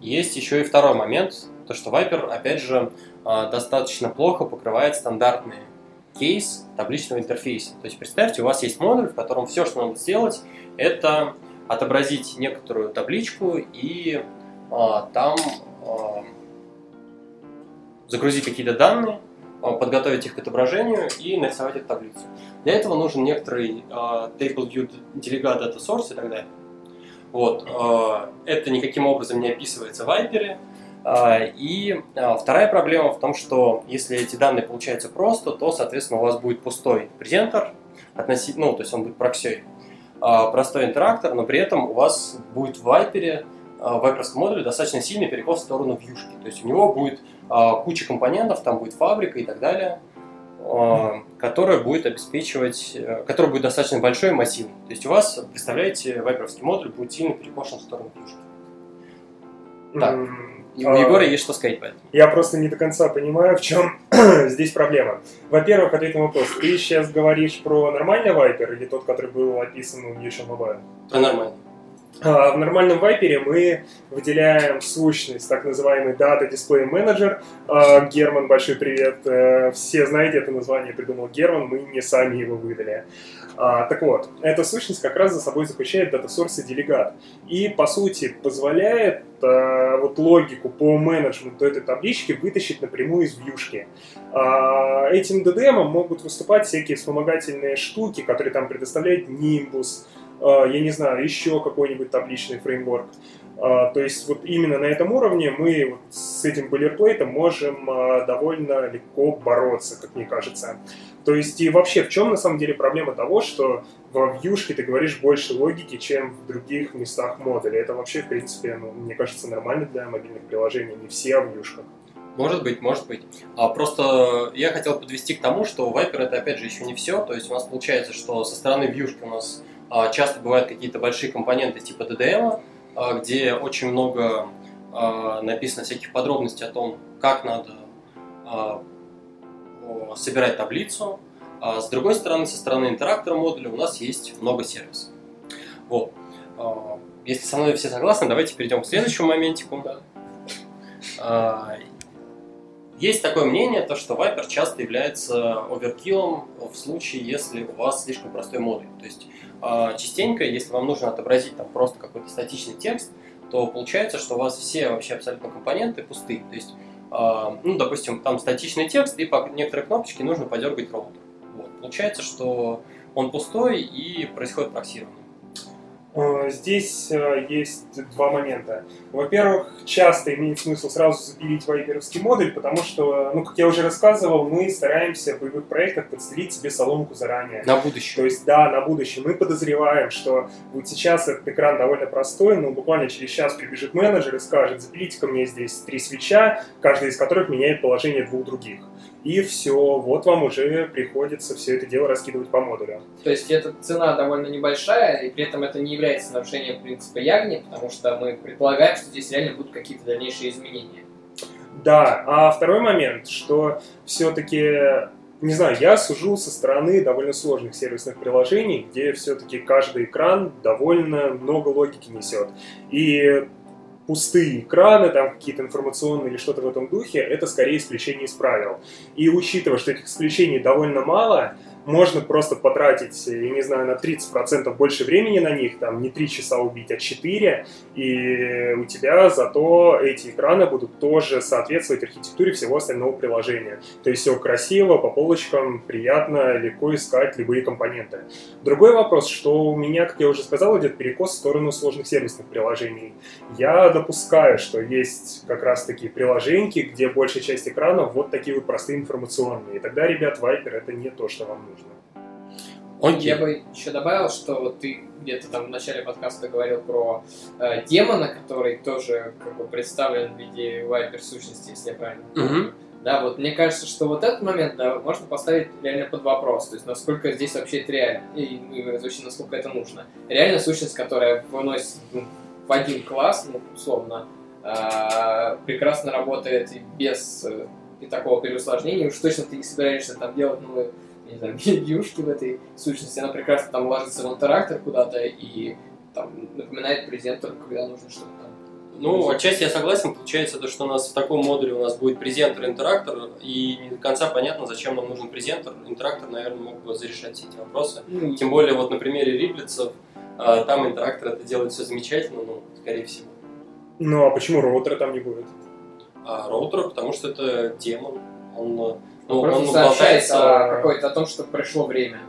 есть еще и второй момент, то что Viper, опять же, а, достаточно плохо покрывает стандартный кейс табличного интерфейса. То есть представьте, у вас есть модуль, в котором все, что надо сделать, это отобразить некоторую табличку и а, там а, загрузить какие-то данные, а, подготовить их к отображению и нарисовать эту таблицу. Для этого нужен некоторый Table View Delegate Data Source и так далее. Вот. Это никаким образом не описывается в Viper. И вторая проблема в том, что если эти данные получаются просто, то, соответственно, у вас будет пустой презентер, относительно, ну, то есть он будет проксей, простой интерактор, но при этом у вас будет в Viper, в вайперском модуле достаточно сильный перекос в сторону вьюшки. То есть у него будет куча компонентов, там будет фабрика и так далее. Э, которая будет обеспечивать, э, который будет достаточно большой и массивный. То есть у вас, представляете, вайперовский модуль будет сильно перекошен в сторону фишки. Так, mm, у Егора а, есть что сказать по этому. Я просто не до конца понимаю, в чем здесь проблема. Во-первых, ответ на вопрос. Ты сейчас говоришь про нормальный вайпер или тот, который был описан у Mutual Mobile? Про нормальный. А, в нормальном вайпере мы выделяем сущность, так называемый Data Display Manager. А, Герман, большой привет. Э, все знаете это название, придумал Герман, мы не сами его выдали. А, так вот, эта сущность как раз за собой заключает Data Source и делегат. И, по сути, позволяет вот логику по менеджменту этой таблички вытащить напрямую из вьюшки. Этим DDM могут выступать всякие вспомогательные штуки, которые там предоставляет Nimbus, я не знаю, еще какой-нибудь табличный фреймворк. А, то есть вот именно на этом уровне мы вот с этим бойлерплейтом можем а, довольно легко бороться, как мне кажется. То есть и вообще в чем на самом деле проблема того, что во вьюшке ты говоришь больше логики, чем в других местах модуля. Это вообще, в принципе, ну, мне кажется, нормально для мобильных приложений, не все о вьюшках. Может быть, может быть. А просто я хотел подвести к тому, что Viper это опять же еще не все. То есть у нас получается, что со стороны вьюшки у нас а, часто бывают какие-то большие компоненты типа DDM, а, где очень много а, написано всяких подробностей о том, как надо а, собирать таблицу. А с другой стороны, со стороны интерактора модуля у нас есть много сервисов. Вот. А, если со мной все согласны, давайте перейдем к следующему моментику. А, есть такое мнение, то, что Viper часто является оверкиллом в случае, если у вас слишком простой модуль. То есть а, частенько, если вам нужно отобразить там просто какой-то статичный текст, то получается, что у вас все вообще абсолютно компоненты пустые. То есть, ну, допустим, там статичный текст, и по некоторой кнопочке нужно подергать роутер. Вот. Получается, что он пустой и происходит проксирование. Э, здесь э, есть два момента. Во-первых, часто имеет смысл сразу запилить вайперовский модуль, потому что, ну, как я уже рассказывал, мы стараемся в боевых проектах подстелить себе соломку заранее. На будущее. То есть, да, на будущее. Мы подозреваем, что вот сейчас этот экран довольно простой, но буквально через час прибежит менеджер и скажет, запилите ко мне здесь три свеча, каждый из которых меняет положение двух других и все, вот вам уже приходится все это дело раскидывать по модулям. То есть эта цена довольно небольшая, и при этом это не является нарушением принципа Ягни, потому что мы предполагаем, что здесь реально будут какие-то дальнейшие изменения. Да, а второй момент, что все-таки не знаю, я сужу со стороны довольно сложных сервисных приложений, где все-таки каждый экран довольно много логики несет. И пустые экраны, там какие-то информационные или что-то в этом духе, это скорее исключение из правил. И учитывая, что этих исключений довольно мало, можно просто потратить, я не знаю, на 30% больше времени на них, там не 3 часа убить, а 4, и у тебя зато эти экраны будут тоже соответствовать архитектуре всего остального приложения. То есть все красиво, по полочкам, приятно, легко искать любые компоненты. Другой вопрос, что у меня, как я уже сказал, идет перекос в сторону сложных сервисных приложений. Я допускаю, что есть как раз такие приложения, где большая часть экранов вот такие вот простые информационные. И тогда, ребят, Viper это не то, что вам нужно. Okay. Я бы еще добавил, что вот ты где-то там в начале подкаста говорил про э, демона, который тоже как бы представлен в виде вайпер сущности, если я правильно помню. Mm-hmm. Да, вот мне кажется, что вот этот момент да, можно поставить реально под вопрос, то есть насколько здесь вообще это реально, и, и вообще насколько это нужно. Реально сущность, которая выносит ну, в один класс, ну, условно, э, прекрасно работает и без э, и такого переусложнения, уж точно ты не собираешься там делать новые не знаю, юшки в этой сущности, она прекрасно там ложится в интерактор куда-то и там напоминает презентер, когда нужно что-то там. Ну, отчасти я согласен. Получается, то, что у нас в таком модуле у нас будет презентер, интерактор, и не до конца понятно, зачем нам нужен презентер. Интерактор, наверное, мог бы зарешать все эти вопросы. Mm. Тем более, вот на примере риблицев, а, там интерактор это делает все замечательно, ну, скорее всего. Ну, а почему роутера там не будет? А роутер, потому что это демон. Он ну, Просто он сообщается какой-то о том, что пришло время.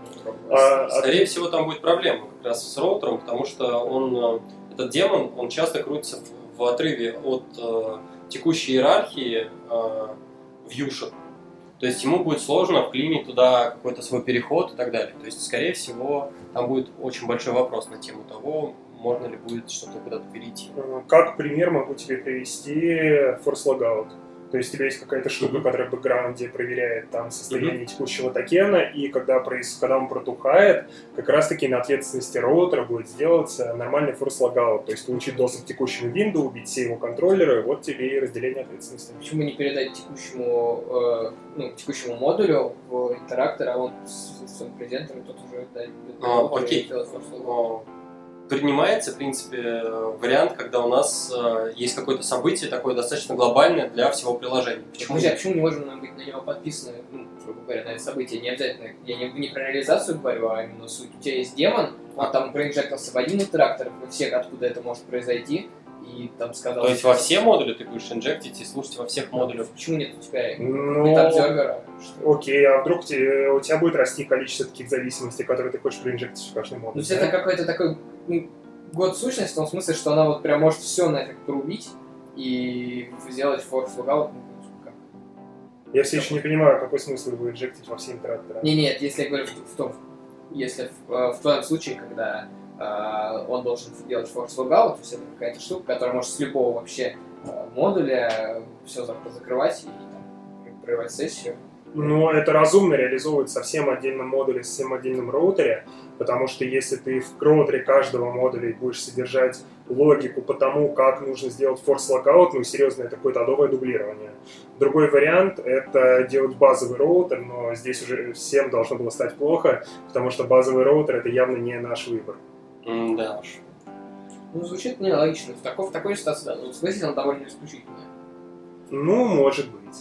А, Скорее а... всего, там будет проблема как раз с роутером, потому что он, э, этот демон, он часто крутится в, в отрыве от э, текущей иерархии э, вьюшек. То есть ему будет сложно вклинить туда какой-то свой переход и так далее. То есть, скорее всего, там будет очень большой вопрос на тему того, можно ли будет что-то куда-то перейти. Как пример могу тебе привести Force Logout. То есть у тебя есть какая-то штука, mm-hmm. которая в бэкграунде проверяет там состояние mm-hmm. текущего токена, и когда, проис... когда он протухает, как раз-таки на ответственности роутера будет сделаться нормальный форс логаут, то есть получить доступ к текущему винду, убить все его контроллеры, вот тебе и разделение ответственности. Почему не передать текущему, э, ну, текущему модулю в интерактор, а он с своим презентером тот уже дает а, окей принимается, в принципе, вариант, когда у нас э, есть какое-то событие такое достаточно глобальное для всего приложения. Почему? Друзья, почему не можем быть на него подписаны, ну, грубо говоря, на это событие? Не обязательно, я не, не про реализацию говорю, а именно суть. У тебя есть демон, он там проинжектился в один интерактор, во всех, откуда это может произойти, и там сказал... То есть во все модули ты будешь инжектить и слушать во всех модулях? Почему нет у тебя ну? Окей, а вдруг тебе, у тебя будет расти количество таких зависимостей, которые ты хочешь проинжектить в каждый модуль? Ну, да? это какой-то такой ну, год сущность в том смысле, что она вот прям может все нафиг порубить и сделать форс логаут. Ну, я все еще не понимаю, какой смысл его инжектить во все интеракторы. Не, нет, если я говорю в, в том, если в, э, в том случае, когда он должен делать форс логаут, то есть это какая-то штука, которая может с любого вообще э, модуля все закрывать и там, прерывать сессию. Но это разумно реализовывать совсем отдельном модуле, совсем отдельном роутере, потому что если ты в роутере каждого модуля будешь содержать логику по тому, как нужно сделать force logout, ну, серьезно, это какое-то адовое дублирование. Другой вариант — это делать базовый роутер, но здесь уже всем должно было стать плохо, потому что базовый роутер — это явно не наш выбор. М, Да уж. Ну, звучит нелогично. В такой, в такой ситуации, да. Ну, в смысле, он довольно исключительный. Ну, может быть.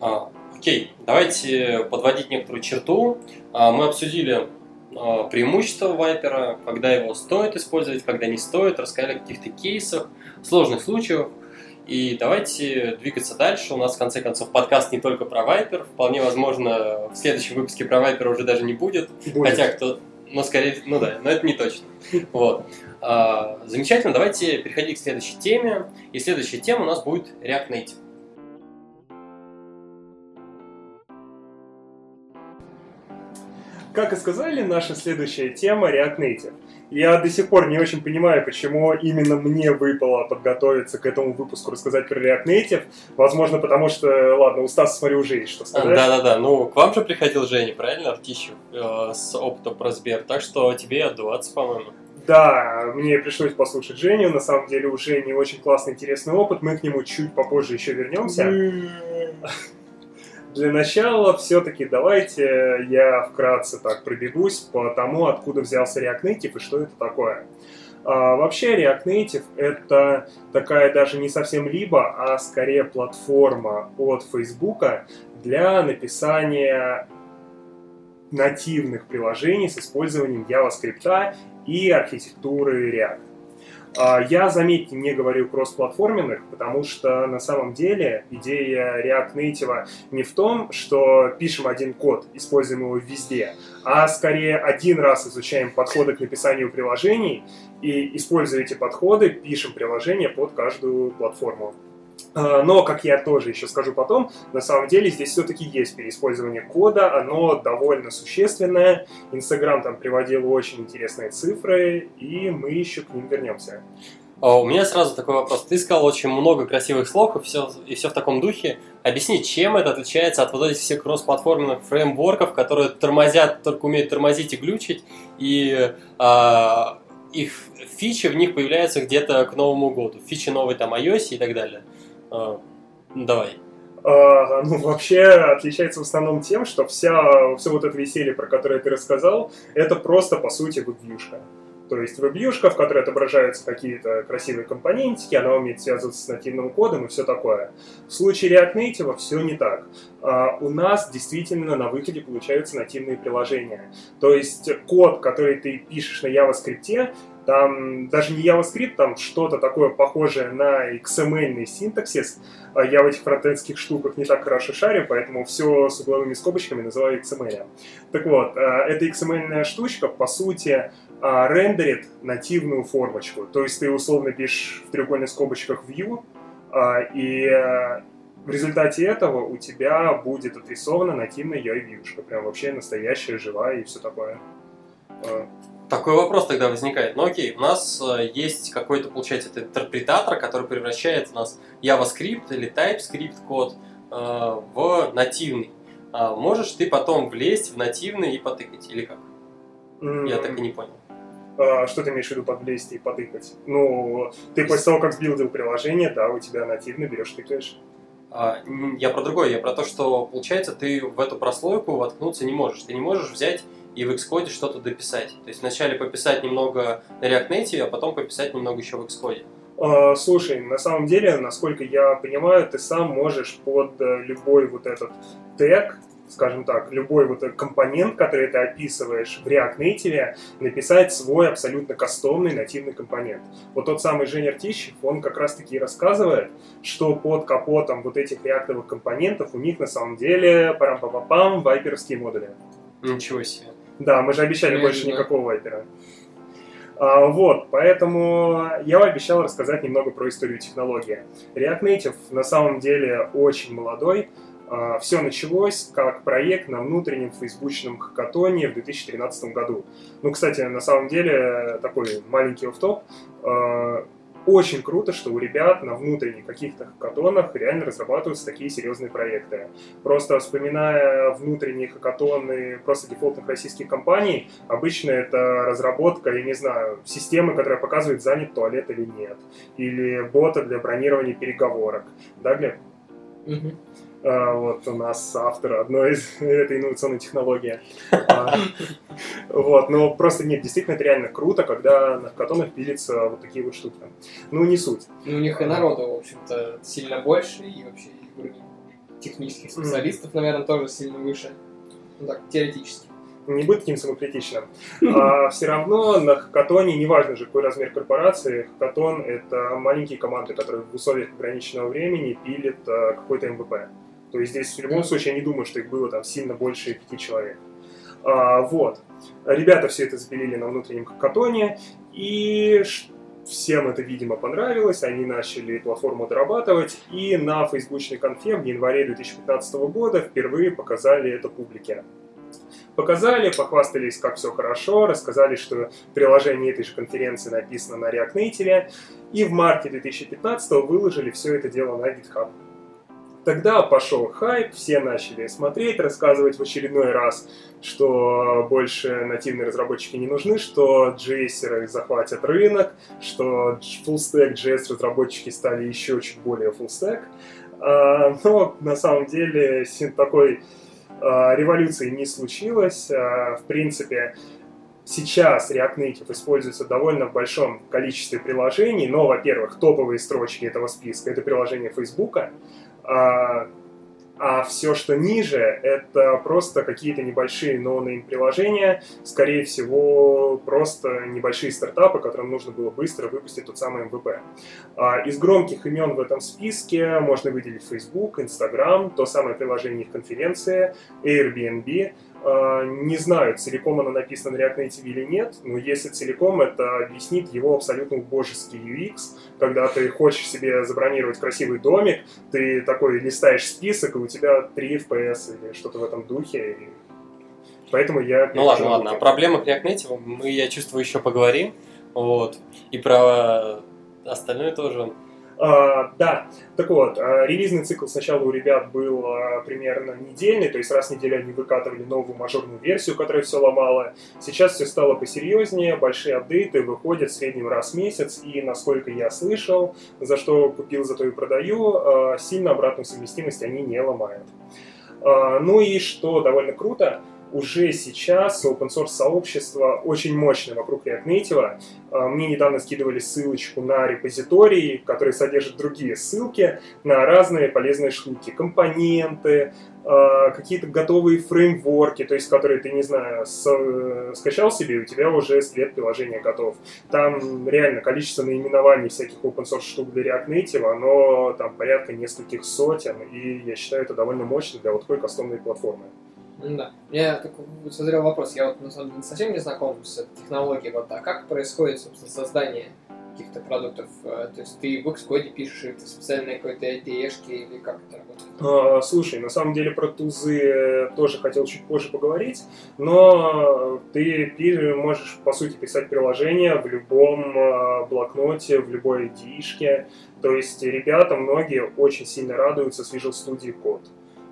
А, окей, давайте подводить некоторую черту. А, мы обсудили а, преимущества вайпера, когда его стоит использовать, когда не стоит, рассказали о каких-то кейсах, сложных случаях. И давайте двигаться дальше. У нас, в конце концов, подкаст не только про вайпер. Вполне возможно, в следующем выпуске про вайпер уже даже не будет. Будет. Хотя кто... Ну, скорее... Ну да, но это не точно. Вот. А, замечательно. Давайте переходить к следующей теме. И следующая тема у нас будет React Native. Как и сказали, наша следующая тема React Native. Я до сих пор не очень понимаю, почему именно мне выпало подготовиться к этому выпуску, рассказать про React Native. Возможно, потому что, ладно, у Стаса, смотрю, уже есть что сказать. Да-да-да, ну к вам же приходил Женя, правильно, Артищев, э, с опытом про Сбер, так что тебе отдуваться, по-моему. Да, мне пришлось послушать Женю. На самом деле у Жени очень классный, интересный опыт. Мы к нему чуть попозже еще вернемся. Для начала все-таки давайте я вкратце так пробегусь по тому, откуда взялся React Native и что это такое. А, вообще React Native это такая даже не совсем либо, а скорее платформа от Facebook для написания нативных приложений с использованием JavaScript и архитектуры React. А, Я, заметьте, не говорю кроссплатформенных, потому что на самом деле идея React Native не в том, что пишем один код, используем его везде, а скорее один раз изучаем подходы к написанию приложений и, используя эти подходы, пишем приложение под каждую платформу. А, Но, как я тоже еще скажу потом, на самом деле здесь все-таки есть переиспользование кода, оно довольно существенное. Инстаграм там приводил очень интересные цифры, и мы еще к ним вернемся. А У меня сразу такой вопрос. Ты сказал очень много красивых слов и все, и все в таком духе. Объясни, чем это отличается от вот этих всех кроссплатформенных фреймворков, которые тормозят, только умеют тормозить и глючить, и а, их фичи в них появляются где-то к Новому году. Фичи новой там iOS и так далее. А, давай. А, ну, вообще отличается в основном тем, что вся, все вот это веселье, про которое ты рассказал, это просто, по сути, веб-вьюшка. То есть веб-вьюшка, в которой отображаются какие-то красивые компонентики, она умеет связываться с нативным кодом и все такое. В случае React Native все не так. А, у нас действительно на выходе получаются нативные приложения. То есть код, который ты пишешь на JavaScript, там даже не JavaScript, там что-то такое похожее на XML синтаксис. А Я в этих фронтендских штуках не так хорошо шарю, поэтому все с угловыми скобочками называю XML. Так вот, а, эта XML штучка, по сути, а, рендерит нативную формочку. То есть ты условно пишешь в треугольных скобочках view, а, и в результате этого у тебя будет отрисована нативная UI-вьюшка. Прям вообще настоящая, живая и все такое. Такой вопрос тогда возникает. Ну окей, у нас э, есть какой-то, получается, интерпретатор, который превращает у нас JavaScript или TypeScript код э, в нативный. А можешь ты потом влезть в нативный и потыкать, или как? м, Я так и не понял. а, Что ты имеешь в виду под влезть и потыкать? Ну, ты после того, как сбилдил приложение, да, у тебя нативно берешь, тыкаешь. А, Я про другое, я про то, что, получается, ты в эту прослойку воткнуться не можешь. Ты не можешь взять и в Xcode что-то дописать. То есть вначале пописать немного на React Native, а потом пописать немного еще в Xcode. А, Слушай, на самом деле, насколько я понимаю, ты сам можешь под э, любой вот этот тег, скажем так, любой вот этот компонент, который ты описываешь в React Native, написать свой абсолютно кастомный нативный компонент. Вот тот самый Женя Артищев, он как раз-таки рассказывает, что под капотом вот этих реактовых компонентов у них на самом деле парам-пам-пам вайперовские модули. Ничего себе. Да, мы же обещали больше никакого вайпера. А, вот, поэтому я обещал рассказать немного про историю технологии. React Native на самом деле очень молодой. все началось как проект на внутреннем фейсбучном хакатоне в 2013 году. Ну, кстати, на самом деле, такой маленький офф-топ. Очень круто, что у ребят на внутренних каких-то хакатонах реально разрабатываются такие серьезные проекты. Просто вспоминая внутренние хакатоны просто дефолтных российских компаний, обычно это разработка, я не знаю, системы, которая показывает, занят туалет или нет. Или бота для бронирования переговорок. Да, Глеб? Мгм. А, вот у нас автор одной из этой инновационной технологии. А, Вот, но просто нет, действительно это реально круто, когда на хакатонах пилятся вот такие вот штуки. Ну, не суть. Ну, у них и народу, в общем-то, сильно больше, и вообще технических специалистов, наверное, тоже сильно выше. Ну так, теоретически. Не быть таким самокритичным. А все равно на хакатоне, неважно же какой размер корпорации, хакатон — это маленькие команды, которые в условиях ограниченного времени пилят а, какой-то МВП. То есть здесь в любом случае я не думаю, что их было там сильно больше пяти человек. А, вот. Ребята все это запилили на внутреннем хакатоне, и всем это, видимо, понравилось, они начали платформу дорабатывать, и на фейсбучной конфе в январе 2015 года впервые показали это публике. Показали, похвастались, как все хорошо, рассказали, что приложение этой же конференции написано на React Native, и в марте 2015 выложили все это дело на GitHub. Тогда пошел хайп, все начали смотреть, рассказывать в очередной раз, что больше нативные разработчики не нужны, что JS захватят рынок, что full stack JS разработчики стали еще чуть более full stack. А, Но на самом деле такой а, революции не случилось. А, В принципе, сейчас React Native используется довольно в большом количестве приложений, но, во-первых, топовые строчки этого списка — это приложение Facebook, а, а все, что ниже, это просто какие-то небольшие no-name приложения, скорее всего, просто небольшие стартапы, которым нужно было быстро выпустить тот самый MVP. А, Из громких имен в этом списке можно выделить Facebook, Instagram, то самое приложение их конференции, Airbnb. А, Не знаю, целиком оно написано на React Native или нет, но если целиком, это объяснит его абсолютно убожеский UX, когда ты хочешь себе забронировать красивый домик, ты такой листаешь список, и у тебя 3 FPS или что-то в этом духе. и Поэтому я... Ну ладно, ладно. О проблемах React Native мы, я чувствую, еще поговорим. Вот. И про остальное тоже. А, да, так вот, а, релизный цикл сначала у ребят был а, примерно недельный, то есть раз в неделю они выкатывали новую мажорную версию, которая все ломала. Сейчас все стало посерьезнее, большие апдейты выходят в среднем раз в месяц, и насколько я слышал, за что купил, за то и продаю, сильно обратную совместимость они не ломают. Ну и что довольно круто, уже сейчас open source сообщество очень мощное вокруг React Native. А, Мне недавно скидывали ссылочку на репозиторий, который содержит другие ссылки на разные полезные штуки. Компоненты, а, какие-то готовые фреймворки, то есть которые ты, не знаю, с- скачал себе, и у тебя уже след приложения готов. Там реально количество наименований всяких open source штук для React Native, оно там порядка нескольких сотен, и я считаю это довольно мощно для вот такой кастомной платформы. Да. У меня такой созрел вопрос. Я вот на самом деле совсем не знаком с технологией. Вот, а как происходит, собственно, создание каких-то продуктов? Э, То есть ты в Xcode пишешь или ты специальной какой-то IDE или как это работает? А, Слушай, на самом деле про тузы тоже хотел чуть позже поговорить, но ты можешь, по сути, писать приложение в любом а, блокноте, в любой id То есть ребята, многие очень сильно радуются с Visual Studio Code.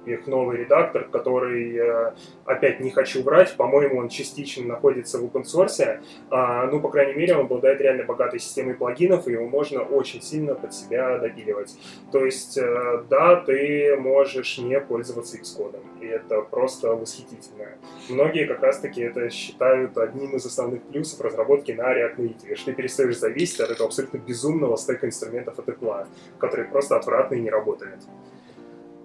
Их новый редактор, который, э, опять не хочу врать, по-моему, он частично находится в open source, а, ну, по крайней мере, он обладает реально богатой системой плагинов, и его можно очень сильно под себя допиливать. То есть, э, да, ты можешь не пользоваться Xcode, и это просто восхитительно. Многие как раз-таки это считают одним из основных плюсов разработки на React Native, что ты перестаешь зависеть от этого абсолютно безумного стека инструментов от Apple, который просто отвратно и не работает.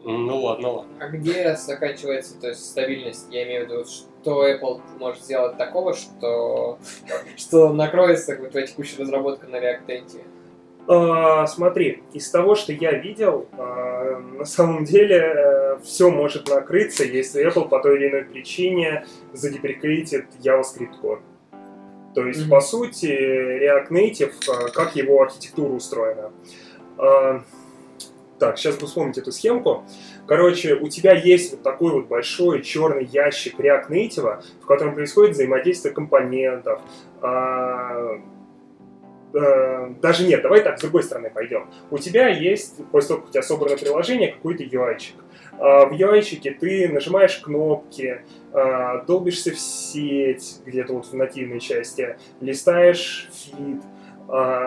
Ну ладно, ладно. А где заканчивается то есть, стабильность? Я имею в виду, что Apple может сделать такого, что, что накроется вот эта текущая разработка на React Native? А, смотри, из того, что я видел, а, на самом деле все может накрыться, если Apple по той или иной причине задеприкейтит JavaScript код. То есть, Мгм. по сути, React Native, а, как его архитектура устроена. Так, сейчас бы вспомнить эту схемку. Короче, у тебя есть вот такой вот большой черный ящик React Native, в котором происходит взаимодействие компонентов, а, э, даже нет, давай так, с другой стороны пойдем. У тебя есть, после того, как у тебя собрано приложение, какой-то UI-чик. А в UI-чике ты нажимаешь кнопки, а, долбишься в сеть, где-то вот в нативной части, листаешь фид,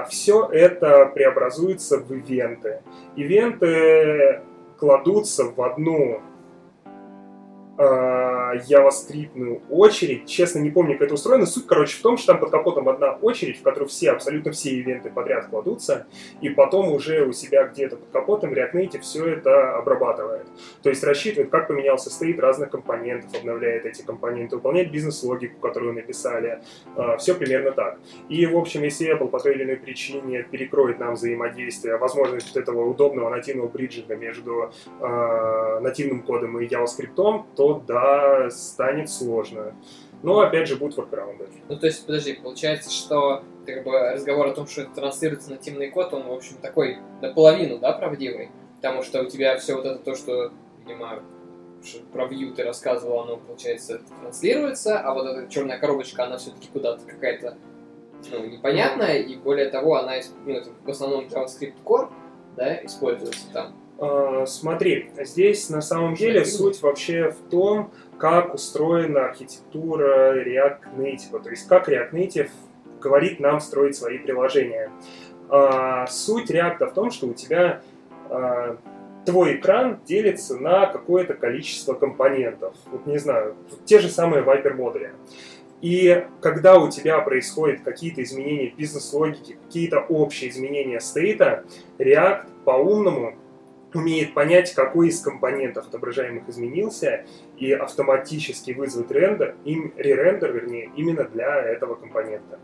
все это преобразуется в ивенты. Ивенты кладутся в одну JavaScript очередь. Честно, не помню, как это устроено. Суть, короче, в том, что там под капотом одна очередь, в которую все, абсолютно все ивенты подряд кладутся, и потом уже у себя где-то под капотом React Native все это обрабатывает. То есть рассчитывает, как поменялся стейт разных компонентов, обновляет эти компоненты, выполняет бизнес-логику, которую написали. А, все примерно так. И, в общем, если Apple по той или иной причине перекроет нам взаимодействие, возможность этого удобного нативного бриджинга между э, нативным кодом и JavaScript, то да, станет сложно. Но опять же будут воркараунды. Ну то есть, подожди, получается, что как бы разговор о том, что это транслируется нативный код, он, в общем, такой наполовину, да, правдивый? Потому что у тебя все вот это то, что, видимо, про Vue ты рассказывал, оно, получается, транслируется, а вот эта черная коробочка, она все-таки куда-то какая-то ну, непонятная, и более того, она ну, это в основном JavaScript Core, да, используется там. А, смотри, здесь на самом деле суть вообще в том, как устроена архитектура React Native, то есть как React Native говорит нам строить свои приложения. А, суть React в том, что у тебя а, твой экран делится на какое-то количество компонентов. Вот не знаю, те же самые Viper модули. И когда у тебя происходят какие-то изменения бизнес-логики, какие-то общие изменения стейта, React по-умному умеет понять, какой из компонентов отображаемых изменился, и автоматически вызвать рендер, им, ререндер, вернее, именно для этого компонента.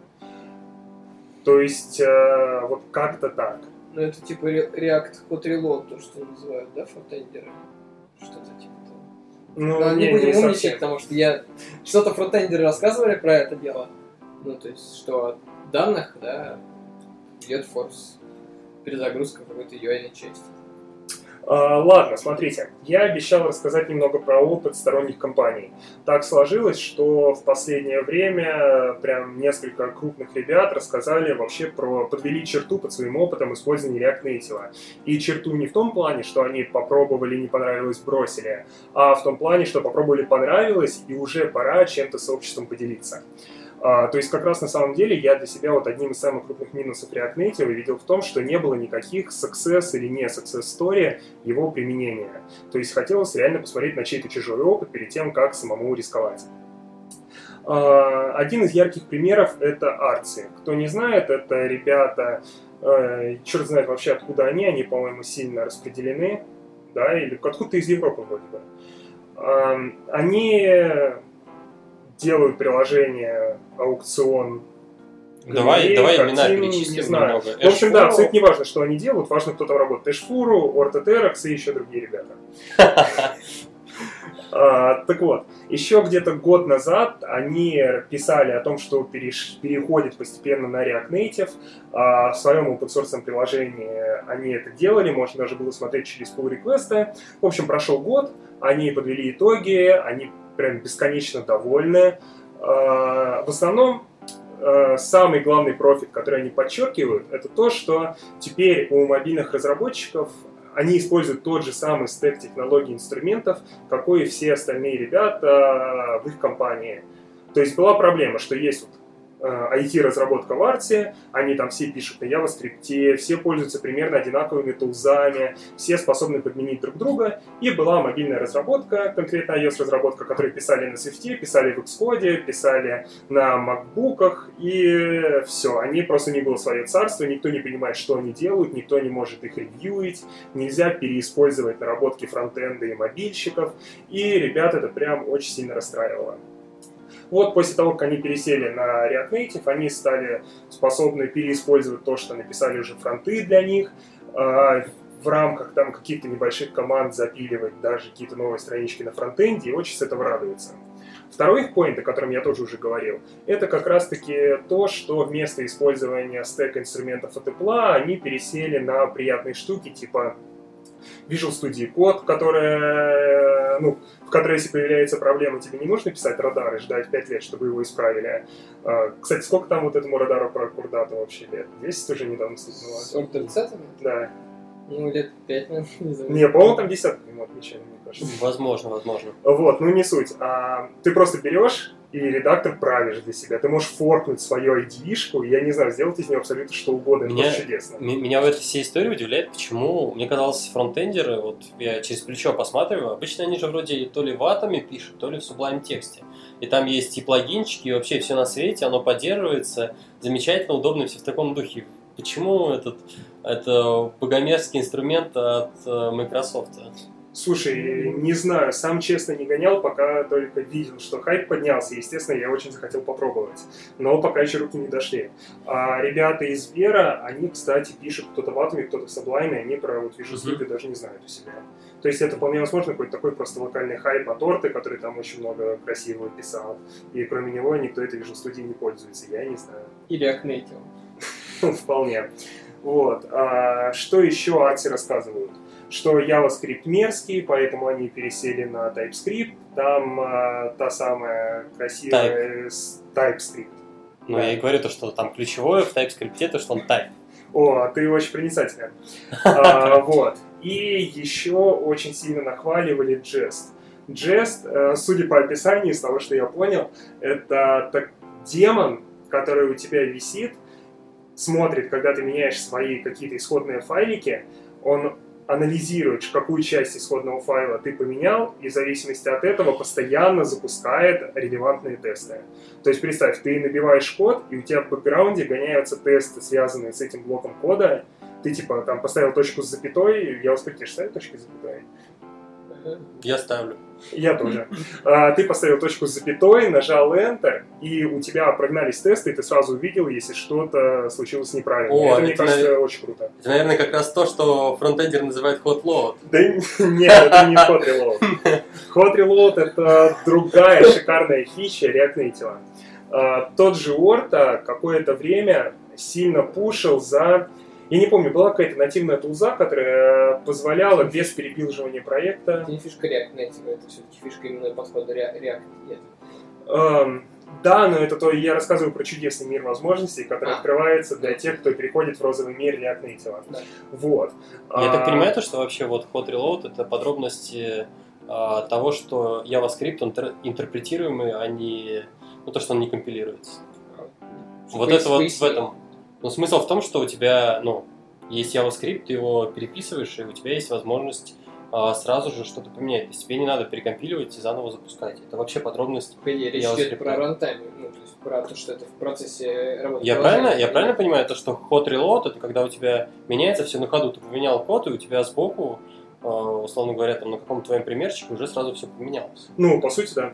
То есть, э, вот как-то так. Ну, это типа React Hot Reload, то, что называют, да, фронтендеры? Что-то типа того. Ну, Но не, не будем не умничать, совсем. потому что я... Что-то фронтендеры рассказывали про это дело. Ну, то есть, что от данных, да, идет форс перезагрузка какой-то UI части. А, ладно, смотрите, я обещал рассказать немного про опыт сторонних компаний. Так сложилось, что в последнее время прям несколько крупных ребят рассказали вообще про, подвели черту под своим опытом использования React Native. И черту не в том плане, что они попробовали, не понравилось, бросили, а в том плане, что попробовали, понравилось, и уже пора чем-то с обществом поделиться. А, то есть как раз на самом деле я для себя вот одним из самых крупных минусов React Native видел в том, что не было никаких success или не success story его применения. То есть хотелось реально посмотреть на чей-то чужой опыт перед тем, как самому рисковать. А, один из ярких примеров это Арци. Кто не знает, это ребята, э, черт знает вообще откуда они, они, по-моему, сильно распределены, да, или откуда-то из Европы вроде бы. Они делают приложение, аукцион, Давай, галереи, давай имена перечислим не знаю. немного. В общем, да, абсолютно не важно, что они делают, важно, кто там работает. Эшфуру, Ортетеракс и еще другие ребята. А, так вот, еще где-то год назад они писали о том, что переш... переходят постепенно на React Native. А, в своем open source приложении они это делали, можно даже было смотреть через pull реквесты В общем, прошел год, они подвели итоги, они прям бесконечно довольны. А, в основном а, самый главный профит, который они подчеркивают, это то, что теперь у мобильных разработчиков они используют тот же самый стек технологий инструментов, какой и все остальные ребята в их компании. То есть была проблема, что есть вот IT-разработка э, в арте, они там все пишут на JavaScript, все пользуются примерно одинаковыми тулзами, все способны подменить друг друга, и была мобильная разработка, конкретно iOS-разработка, которые писали на Swift, писали в Xcode, писали на MacBook, и все, они просто не было свое царство, никто не понимает, что они делают, никто не может их ревьюить, нельзя переиспользовать наработки фронтенда и мобильщиков, и ребят это прям очень сильно расстраивало. Вот после того, как они пересели на React Native, они стали способны переиспользовать то, что написали уже фронты для них, а, в рамках там каких-то небольших команд запиливать даже какие-то новые странички на фронтенде и очень с этого радуются. Второй их поинт, о котором я тоже уже говорил, это как раз-таки то, что вместо использования стек инструментов от Apple они пересели на приятные штуки типа Visual Studio Code, которая ну, в которой, если появляется проблема, тебе не нужно писать радар и ждать 5 лет, чтобы его исправили. А, Кстати, сколько там вот этому радару про Курдата вообще лет? 10 уже недавно стукнуло? Ордер цетами? Да. Ну, лет пять, наверное, не знаю. Не, по-моему, там десятка ему отмечали, кажется. Возможно, возможно. Вот, ну не суть. А, ты просто берешь и редактор правишь для себя. Ты можешь форкнуть свою ID-шку, и я не знаю, сделать из нее абсолютно что угодно. Это Меня- просто чудесно. Меня в этой всей истории удивляет, почему, мне казалось, фронтендеры, вот я через плечо посматриваю, обычно они же вроде то ли ватами пишут, то ли в Sublime тексте. И там есть и плагинчики, и вообще все на свете, оно поддерживается, замечательно, удобно, все в таком духе. Почему этот это богомерзкий инструмент от э, Microsoft? Слушай, не знаю, сам честно не гонял, пока только видел, что хайп поднялся. Естественно, я очень захотел попробовать. Но пока еще руки не дошли. А ребята из Вера, они, кстати, пишут кто-то в Атоме, кто-то в Sublime, они про вот Visual. Studio даже не знают у себя. То есть это вполне возможно какой-то такой просто локальный хайп от Орты, который там очень много красивого писал. И кроме него никто этой Visual Studio не пользуется, я не знаю. Или Native. Вполне. Вот. А что еще арти рассказывают? Что JavaScript мерзкий, поэтому они пересели на TypeScript. Там а, та самая красивая с- TypeScript. Ну, Да. я и говорю то, что там ключевое в TypeScript, то, что он type. О, а ты очень проницателен. А, Вот. И еще очень сильно нахваливали Jest. Jest, э, судя по описанию, из того, что я понял, это так, демон, который у тебя висит, смотрит, когда ты меняешь свои какие-то исходные файлики, он анализирует, какую часть исходного файла ты поменял, и в зависимости от этого постоянно запускает релевантные тесты. То есть представь, ты набиваешь код, и у тебя в бэкграунде гоняются тесты, связанные с этим блоком кода. Ты типа там поставил точку с запятой, я воспринимаю, ставить точки с запятой. Я ставлю. Я тоже. А, ты поставил точку с запятой, нажал Enter, и у тебя прогнались тесты, и ты сразу увидел, если что-то случилось неправильно. О, это, мне это, кажется, навер- очень круто. Это, наверное, как раз то, что фронтендер называет hot load. Да нет, это не Hot Reload. Hot Reload это другая шикарная фича React Native. А, Тот же Орта какое-то время сильно пушил за... Я не помню, была какая-то нативная тулза, которая позволяла без перепилживания проекта Это не фишка React Native, это все-таки фишка именно подхода Rea- React. Нет. Эм, да, но это то, я рассказываю про чудесный мир возможностей, который А. открывается для тех, кто переходит в розовый мир React Native. Да. Вот. Я так А, понимаю, то, что вообще вот hot reload это подробности а, того, что JavaScript он тер- интерпретируемый, а не ну, то, что он не компилируется. Вот Пояс- это вот в этом. Но смысл в том, что у тебя, ну, есть JavaScript, ты его переписываешь, и у тебя есть возможность а, сразу же что-то поменять. То есть тебе не надо перекомпиливать и заново запускать. Это вообще подробность. По идее, речь идет про рантайм, ну, то есть про то, что это в процессе работы. Я правильно, я правильно понимаю, то, что hot reload это когда у тебя меняется все на ходу. Ты поменял код, и у тебя сбоку, а, условно говоря, там на каком-то твоем примерчике уже сразу все поменялось. Ну, по сути, да.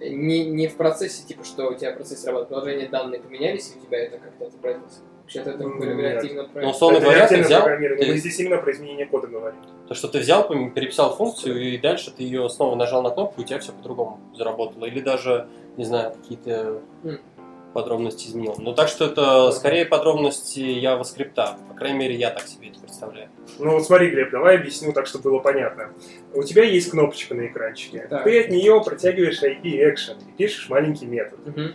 Не, не в процессе, типа, что у тебя в процессе работы приложения данные поменялись, и у тебя это как-то отобразилось. Вообще-то это Нет. реактивно Ну, условно говоря, ты взял, программирование. ты- Мы здесь именно про изменение кода говорим. То, что ты взял, переписал функцию, и дальше ты ее снова нажал на кнопку, и у тебя все по-другому заработало. Или даже, не знаю, какие-то М. подробности изменил. Ну, так что это скорее подробности JavaScript. По крайней мере, я так себе это представляю. Ну вот смотри, Глеб, давай объясню так, чтобы было понятно. У тебя есть кнопочка на экранчике. Так. Ты от нее протягиваешь IP action и пишешь маленький метод. Мгм.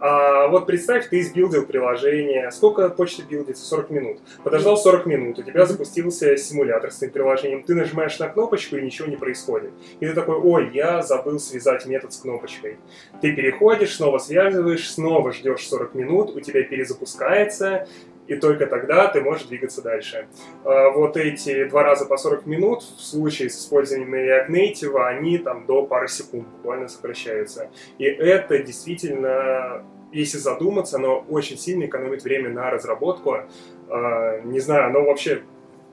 А вот представь, ты сбилдил приложение. Сколько почты билдится? 40 минут. Подождал 40 минут, у тебя запустился симулятор с этим приложением. Ты нажимаешь на кнопочку, и ничего не происходит. И ты такой, ой, я забыл связать метод с кнопочкой. Ты переходишь, снова связываешь, снова ждешь 40 минут, у тебя перезапускается, и только тогда ты можешь двигаться дальше. А Вот эти два раза по 40 минут в случае с использованием React Native, они там до пары секунд буквально сокращаются. И это действительно, если задуматься, оно очень сильно экономит время на разработку. А, Не знаю, оно вообще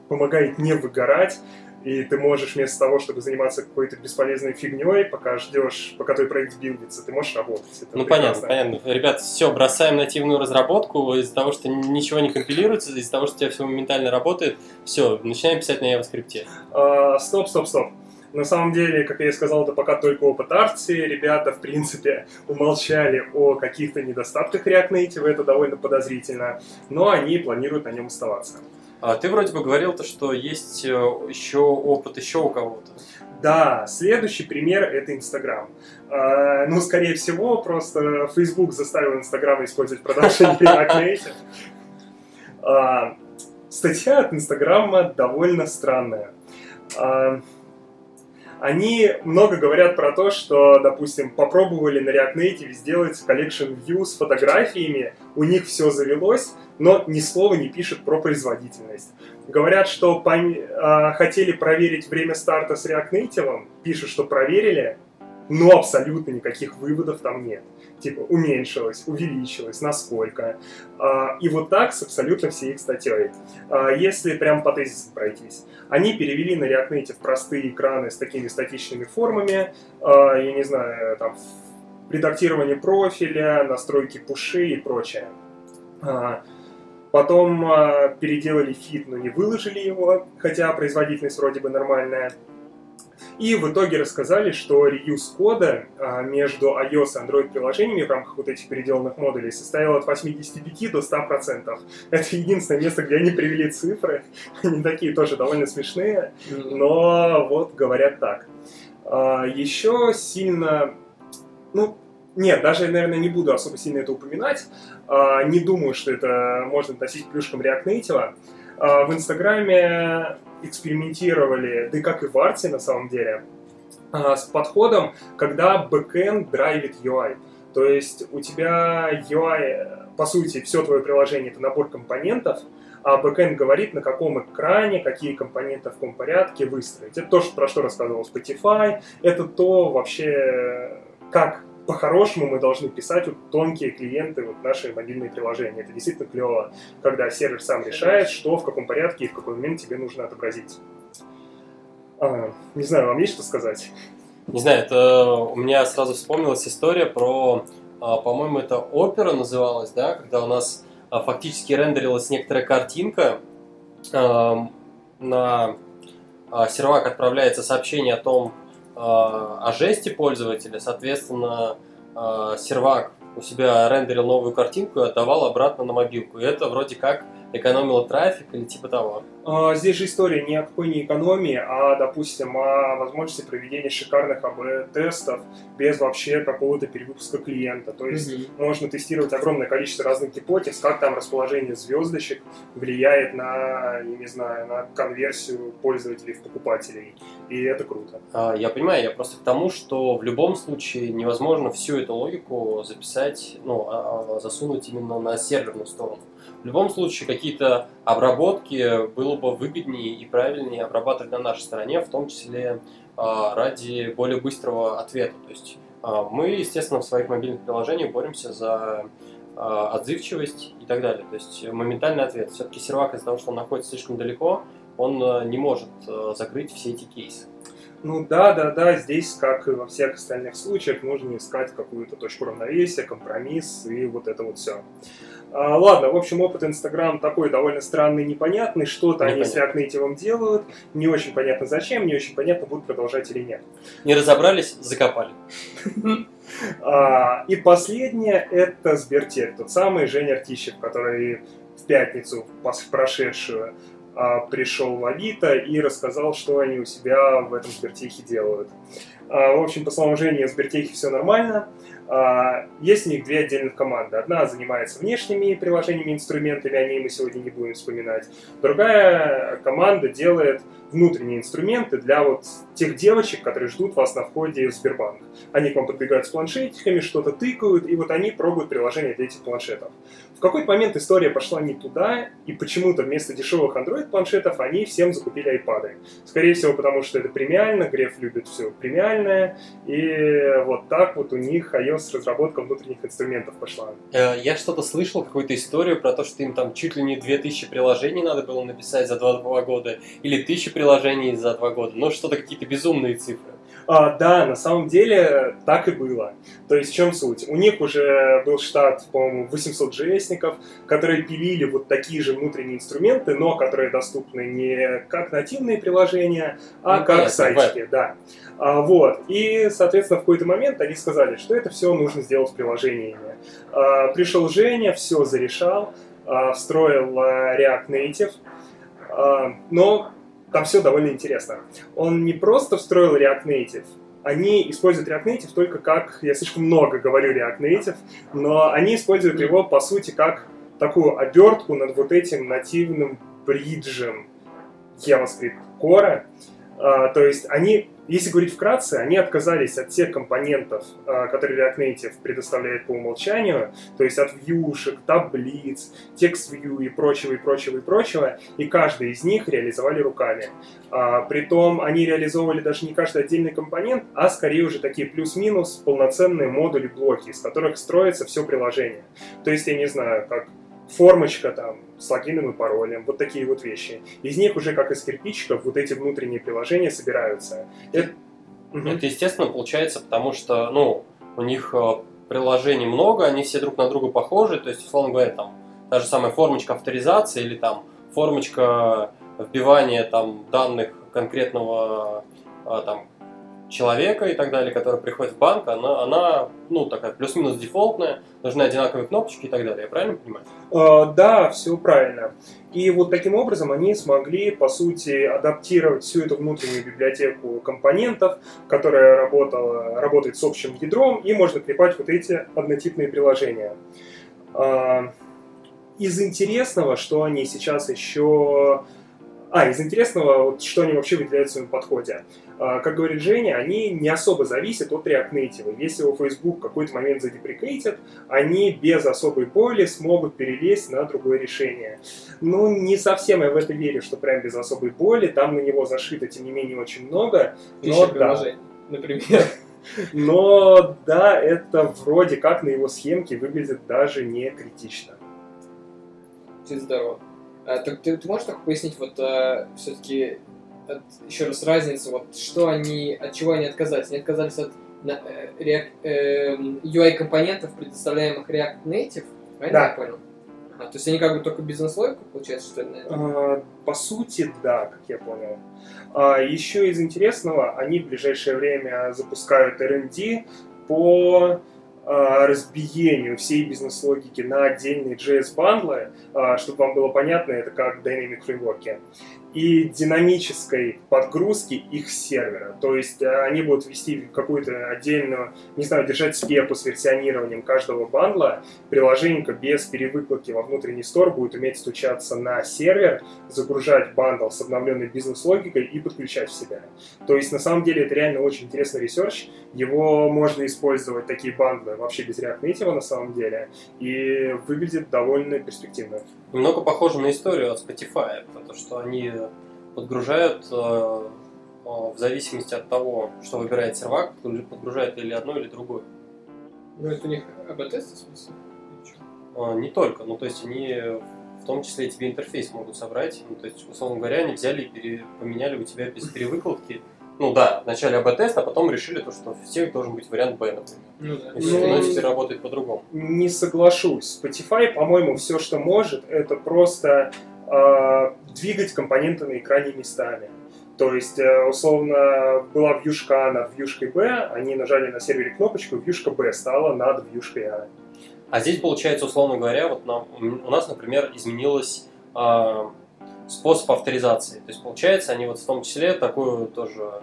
помогает не выгорать, и ты можешь вместо того, чтобы заниматься какой-то бесполезной фигней, пока ждешь, пока твой проект билдится, ты можешь работать. Это Ну, прекрасно. понятно, понятно. Ребят, все, бросаем нативную разработку из-за того, что ничего не компилируется, из-за того, что у тебя все моментально работает. Все, начинаем писать на JavaScript. А, Стоп, стоп, стоп. На самом деле, как я и сказал, это пока только опыт Арции. Ребята, в принципе, умолчали о каких-то недостатках React Native, это довольно подозрительно, но они планируют на нем оставаться. А ты вроде бы говорил то, что есть э, еще опыт еще у кого-то. да, следующий пример это Инстаграм. А, ну, скорее всего, просто Facebook заставил Инстаграм использовать продолжение React. А, статья от Инстаграма довольно странная. А, они много говорят про то, что, допустим, попробовали на React Native сделать collection view с фотографиями, у них все завелось, но ни слова не пишут про производительность. Говорят, что пом- э, хотели проверить время старта с React Native, пишут, что проверили, но абсолютно никаких выводов там нет. Типа уменьшилось, увеличилось, насколько. А, и вот так с абсолютно всей их статьей. А, если прям по тезисам пройтись. Они перевели на React Native простые экраны с такими статичными формами, а, я не знаю, там, редактирование профиля, настройки пуши и прочее. Потом переделали фит, но не выложили его, хотя производительность вроде бы нормальная. И в итоге рассказали, что реюз кода а, между iOS и Android приложениями в рамках вот этих переделанных модулей составил от 85 до 100%. Это единственное место, где они привели цифры. Они такие тоже довольно смешные, но вот говорят так. А, Еще сильно, ну, нет, даже, наверное, не буду особо сильно это упоминать. А, Не думаю, что это можно относить к плюшкам React Native. В Инстаграме экспериментировали, да и как и в Арте на самом деле, а, с подходом, когда backend драйвит UI. То есть у тебя UI, по сути, все твое приложение это набор компонентов, а backend говорит, на каком экране, какие компоненты в каком порядке выстроить. Это то, про что рассказывал Spotify, это то вообще, как по-хорошему мы должны писать вот тонкие клиенты, вот наши мобильные приложения. Это действительно клево, когда сервер сам решает, что в каком порядке и в какой момент тебе нужно отобразить. А, не знаю, вам есть что сказать? Не знаю, это у меня сразу вспомнилась история про, а, по-моему, это опера называлась, да, когда у нас а, фактически рендерилась некоторая картинка, на а, сервак отправляется сообщение о том, о жесте пользователя, соответственно, а, сервак у себя рендерил новую картинку и отдавал обратно на мобилку. И это вроде как экономило трафик или типа того. А, Здесь же история ни о какой не экономии, а, допустим, о возможности проведения шикарных АБ-тестов без вообще какого-то перевыпуска клиента. То есть можно тестировать огромное количество разных гипотез, как там расположение звездочек влияет на, я не знаю, на конверсию пользователей в покупателей. И это круто. А, Я понимаю, я просто к тому, что в любом случае невозможно всю эту логику записать, ну, а засунуть именно на серверную сторону. В любом случае какие-то обработки было бы выгоднее и правильнее обрабатывать на нашей стороне, в том числе а, ради более быстрого ответа. То есть а, мы, естественно, в своих мобильных приложениях боремся за а, отзывчивость и так далее. То есть моментальный ответ. Все-таки сервак из-за того, что он находится слишком далеко, он не может закрыть все эти кейсы. Ну да, да, да, здесь, как и во всех остальных случаях, нужно искать какую-то точку равновесия, компромисс и вот это вот все. А, ладно, в общем, опыт Инстаграм такой довольно странный, непонятный. Что-то они с React Native делают, не очень понятно зачем, не очень понятно, будут продолжать или нет. Не разобрались, закопали. А, и последнее это Сбертех, тот самый Женя Артищев, который в пятницу прошедшую а, пришел в Авито и рассказал, что они у себя в этом Сбертехе делают. А, в общем, по словам Жени, в Сбертехе все нормально. А, Есть у них две отдельных команды. Одна занимается внешними приложениями, инструментами, о ней мы сегодня не будем вспоминать. Другая команда делает внутренние инструменты для вот тех девочек, которые ждут вас на входе в Сбербанк. Они к вам подбегают с планшетиками, что-то тыкают, и вот они пробуют приложение для этих планшетов. В какой-то момент история пошла не туда, и почему-то вместо дешевых Android-планшетов они всем закупили iPad. Скорее всего, потому что это премиально, Греф любит все премиальное, и вот так вот у них iOS-разработка внутренних инструментов пошла. Э, Я что-то слышал, какую-то историю про то, что им там чуть ли не 2000 приложений надо было написать за 2 года, или 1000 приложений за 2 года. Ну, что-то какие-то безумные цифры. А, да, на самом деле так и было. То есть в чем суть? У них уже был штат, по-моему, 800 JS-ников, которые пилили вот такие же внутренние инструменты, но которые доступны не как нативные приложения, а Ну, как понятно, сайтики. Да. А, вот. И, соответственно, в какой-то момент они сказали, что это все нужно сделать приложениями. А, пришел Женя, все зарешал, а, встроил а, React Native, а, но там все довольно интересно. Он не просто встроил React Native, они используют React Native только как, я слишком много говорю React Native, но они используют его, по сути, как такую обертку над вот этим нативным бриджем JavaScript Core. А, то есть они если говорить вкратце, они отказались от тех компонентов, а, которые React Native предоставляет по умолчанию, то есть от вьюшек, таблиц, текст view и прочего, и прочего, и прочего, и каждый из них реализовали руками. А, притом они реализовывали даже не каждый отдельный компонент, а скорее уже такие плюс-минус полноценные модули-блоки, из которых строится все приложение. То есть, я не знаю, как формочка там с логином и паролем, вот такие вот вещи. Из них уже как из кирпичиков вот эти внутренние приложения собираются. Это, это естественно получается, потому что, ну, у них э, приложений много, они все друг на друга похожи, то есть, условно говоря, там, та же самая формочка авторизации или там формочка вбивания там данных конкретного э, там человека и так далее, который приходит в банк, она, она ну, такая плюс-минус дефолтная, нужны одинаковые кнопочки и так далее. Я правильно понимаю? Uh, да, все правильно. И вот таким образом они смогли, по сути, адаптировать всю эту внутреннюю библиотеку компонентов, которая работала, работает с общим ядром, и можно клепать вот эти однотипные приложения. Uh, из интересного, что они сейчас еще а, из интересного, вот, что они вообще выделяют в своем подходе. А, как говорит Женя, они не особо зависят от React Native. Если у Facebook в какой-то момент задеприкейтят, они без особой боли смогут перелезть на другое решение. Ну, не совсем я в это верю, что прям без особой боли. Там на него зашито, тем не менее, очень много. Но, да, например. Но да, это вроде как на его схемке выглядит даже не критично. Ты здорово. А, так ты, ты можешь так пояснить вот а, все-таки еще раз разницу, вот что они, от чего они отказались? Они отказались от на, э, React, э, UI-компонентов, предоставляемых React Native, правильно да. я понял? А, то есть они как бы только бизнес-логику, получается, что ли? А, по сути, да, как я понял. А, еще из интересного, они в ближайшее время запускают R&D по разбиению всей бизнес-логики на отдельные JS-бандлы, а, чтобы вам было понятно, это как Dynamic фреймворки и динамической подгрузки их с сервера. То есть э, они будут вести какую-то отдельную, не знаю, держать спеку с версионированием каждого бандла. Приложение без перевыкладки во внутренний store будет уметь стучаться на сервер, загружать бандл с обновленной бизнес-логикой и подключать в себя. То есть на самом деле это реально очень интересный research. Его можно использовать, такие бандлы, вообще без React Native на самом деле. И выглядит довольно перспективно. Немного похоже на историю от Spotify, потому что они подгружают э, э, в зависимости от того, что выбирает сервак, подгружает или одно, или другое. Ну, это у них АБ-тесты, в смысле? А, не только, ну, то есть они в том числе и тебе интерфейс могут собрать. Ну, то есть, условно говоря, они взяли и пере, поменяли у тебя без перевыкладки. Ну да, вначале АБ-тест, а потом решили то, что у всех должен быть вариант Б, например. Ну да. И все равно теперь работает по-другому. Не соглашусь. Spotify, по-моему, все, что может, это просто двигать компоненты на экране местами. То есть, э, условно, была вьюшка А над вьюшкой Б, они нажали на сервере кнопочку, вьюшка Б стала над вьюшкой А. А здесь, получается, условно говоря, вот нам, у нас, например, изменилось э, способ авторизации. То есть, получается, они вот в том числе такую тоже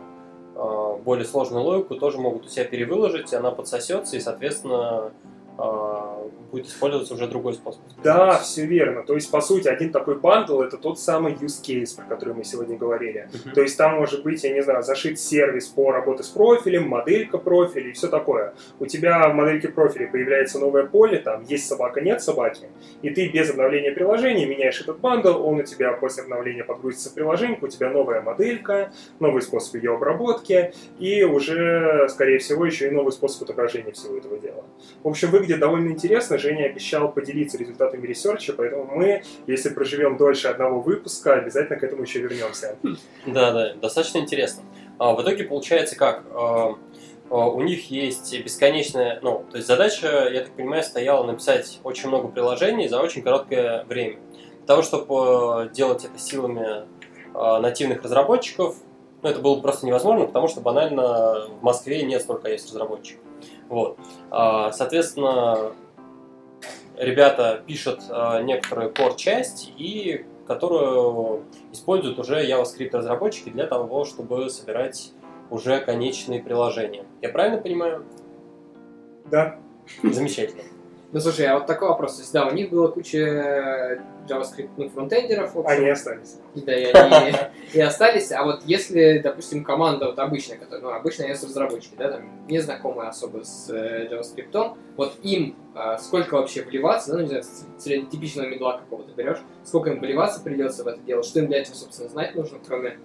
э, более сложную логику тоже могут у себя перевыложить, она подсосется, и, соответственно, а, будет использоваться уже другой способ. Да, все верно. То есть, по сути, один такой бандл это тот самый use case, про который мы сегодня говорили. Uh-huh. То есть, там может быть, я не знаю, зашить сервис по работе с профилем, моделька профиля и все такое. У тебя в модельке профиля появляется новое поле, там есть собака, нет собаки, и ты без обновления приложения меняешь этот бандл, он у тебя после обновления подгрузится в приложение, у тебя новая моделька, новый способ ее обработки, и уже, скорее всего, еще и новый способ отображения всего этого дела. В общем, вы выглядит довольно интересно. Женя обещал поделиться результатами ресерча, поэтому мы, если проживем дольше одного выпуска, обязательно к этому еще вернемся. Да, да, достаточно интересно. А, в итоге получается как? А, а, у них есть бесконечная, ну, то есть задача, я так понимаю, стояла написать очень много приложений за очень короткое время. Для того, чтобы делать это силами нативных разработчиков, ну, это было просто невозможно, потому что банально в Москве нет столько есть разработчиков. Вот. Соответственно, ребята пишут а, некоторую core-часть, и которую используют уже JavaScript разработчики для того, чтобы собирать уже конечные приложения. Я правильно понимаю? Да. Замечательно. Ну слушай, а вот такой вопрос. То есть, да, у них было куча JavaScript ну, фронтендеров. Они остались. Да, и они и остались. А вот если, допустим, команда вот обычная, которая, ну, обычно есть разработчики, да, там, не знакомые особо с э, JavaScript, вот им а, сколько вообще вливаться, ну, не знаю, типичного медла какого-то берешь, сколько им вливаться придется в это дело, что им для этого, собственно, знать нужно, кроме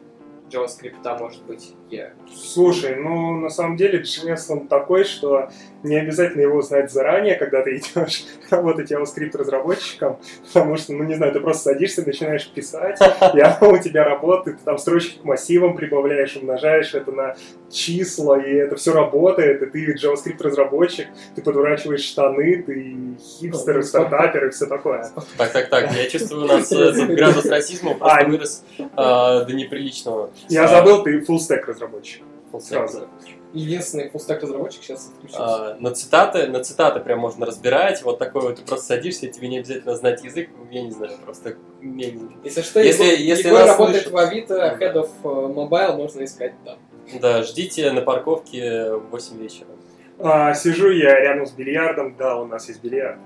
JavaScript, может быть, я... Слушай, ну на самом деле JS он такой, что не обязательно его знать заранее, когда ты идешь работать JavaScript разработчиком, потому что, ну не знаю, ты просто садишься, начинаешь писать, и оно у тебя работает, ты там строчки к массивам прибавляешь, умножаешь это на числа, и это все работает, и ты JavaScript разработчик, ты подворачиваешь штаны, ты хипстер, стартапер и все такое. Так, так, так, я чувствую, у нас э, градус расизма просто А, вырос а, до неприличного. Я А, забыл, ты full stack разработчик. full stack. Сразу. Единственный фуллстек разработчик сейчас отключился. А, на цитаты, на цитаты прям можно разбирать. Вот такой вот, ты просто садишься, и тебе не обязательно знать язык, я не знаю, просто... я не- Если что, Если- Егор, если Егор работает слышат- в Авито, Head of э, Mobile, можно искать там. Да, ждите на парковке в 8 вечера. А, сижу я рядом с бильярдом, да, у нас есть бильярд.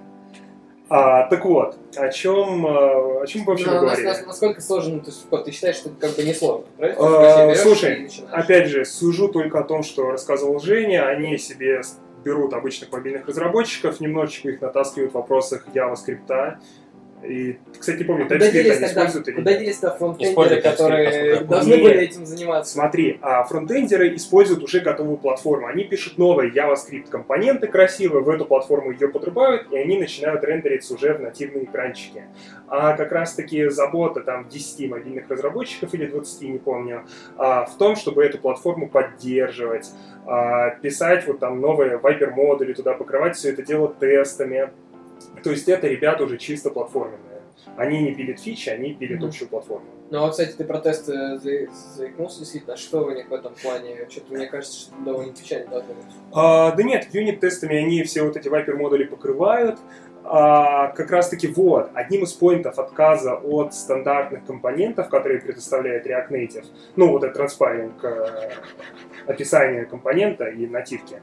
А, так вот, о чем, а, о чем мы вообще нас- говорили? нас- насколько сложно, то есть ты считаешь, что это как бы не сложно, правильно? А, слушай. Опять же, сужу только о том, что рассказывал Женя. Они себе берут обычных мобильных разработчиков, немножечко их натаскивают в вопросах JavaScript. И, кстати, не помню, Куда TypeScript они используют или куда нет. делись тогда фронтендеры, которые должны были этим заниматься? Смотри, а фронтендеры используют уже готовую платформу. Они пишут новые JavaScript компоненты красивые, в эту платформу ее подрубают, и они начинают рендериться уже в нативные экранчики. А как раз таки забота там 10 мобильных разработчиков или 20, не помню, а, в том, чтобы эту платформу поддерживать, а, писать вот там новые Viper модули туда, покрывать все это дело тестами. То есть это ребята уже чисто платформенные. Они не пилят фичи, они пилят Мгм. общую платформу. Ну, а кстати, ты про тесты за- заикнулся, действительно, что у них в этом плане? Что-то мне кажется, что довольно печально должно быть. А, да нет, юнит-тестами они все вот эти Viper модули покрывают. А, как раз таки вот, одним из поинтов отказа от стандартных компонентов, которые предоставляет React Native, ну вот это транспаринг э, описания компонента и нативки,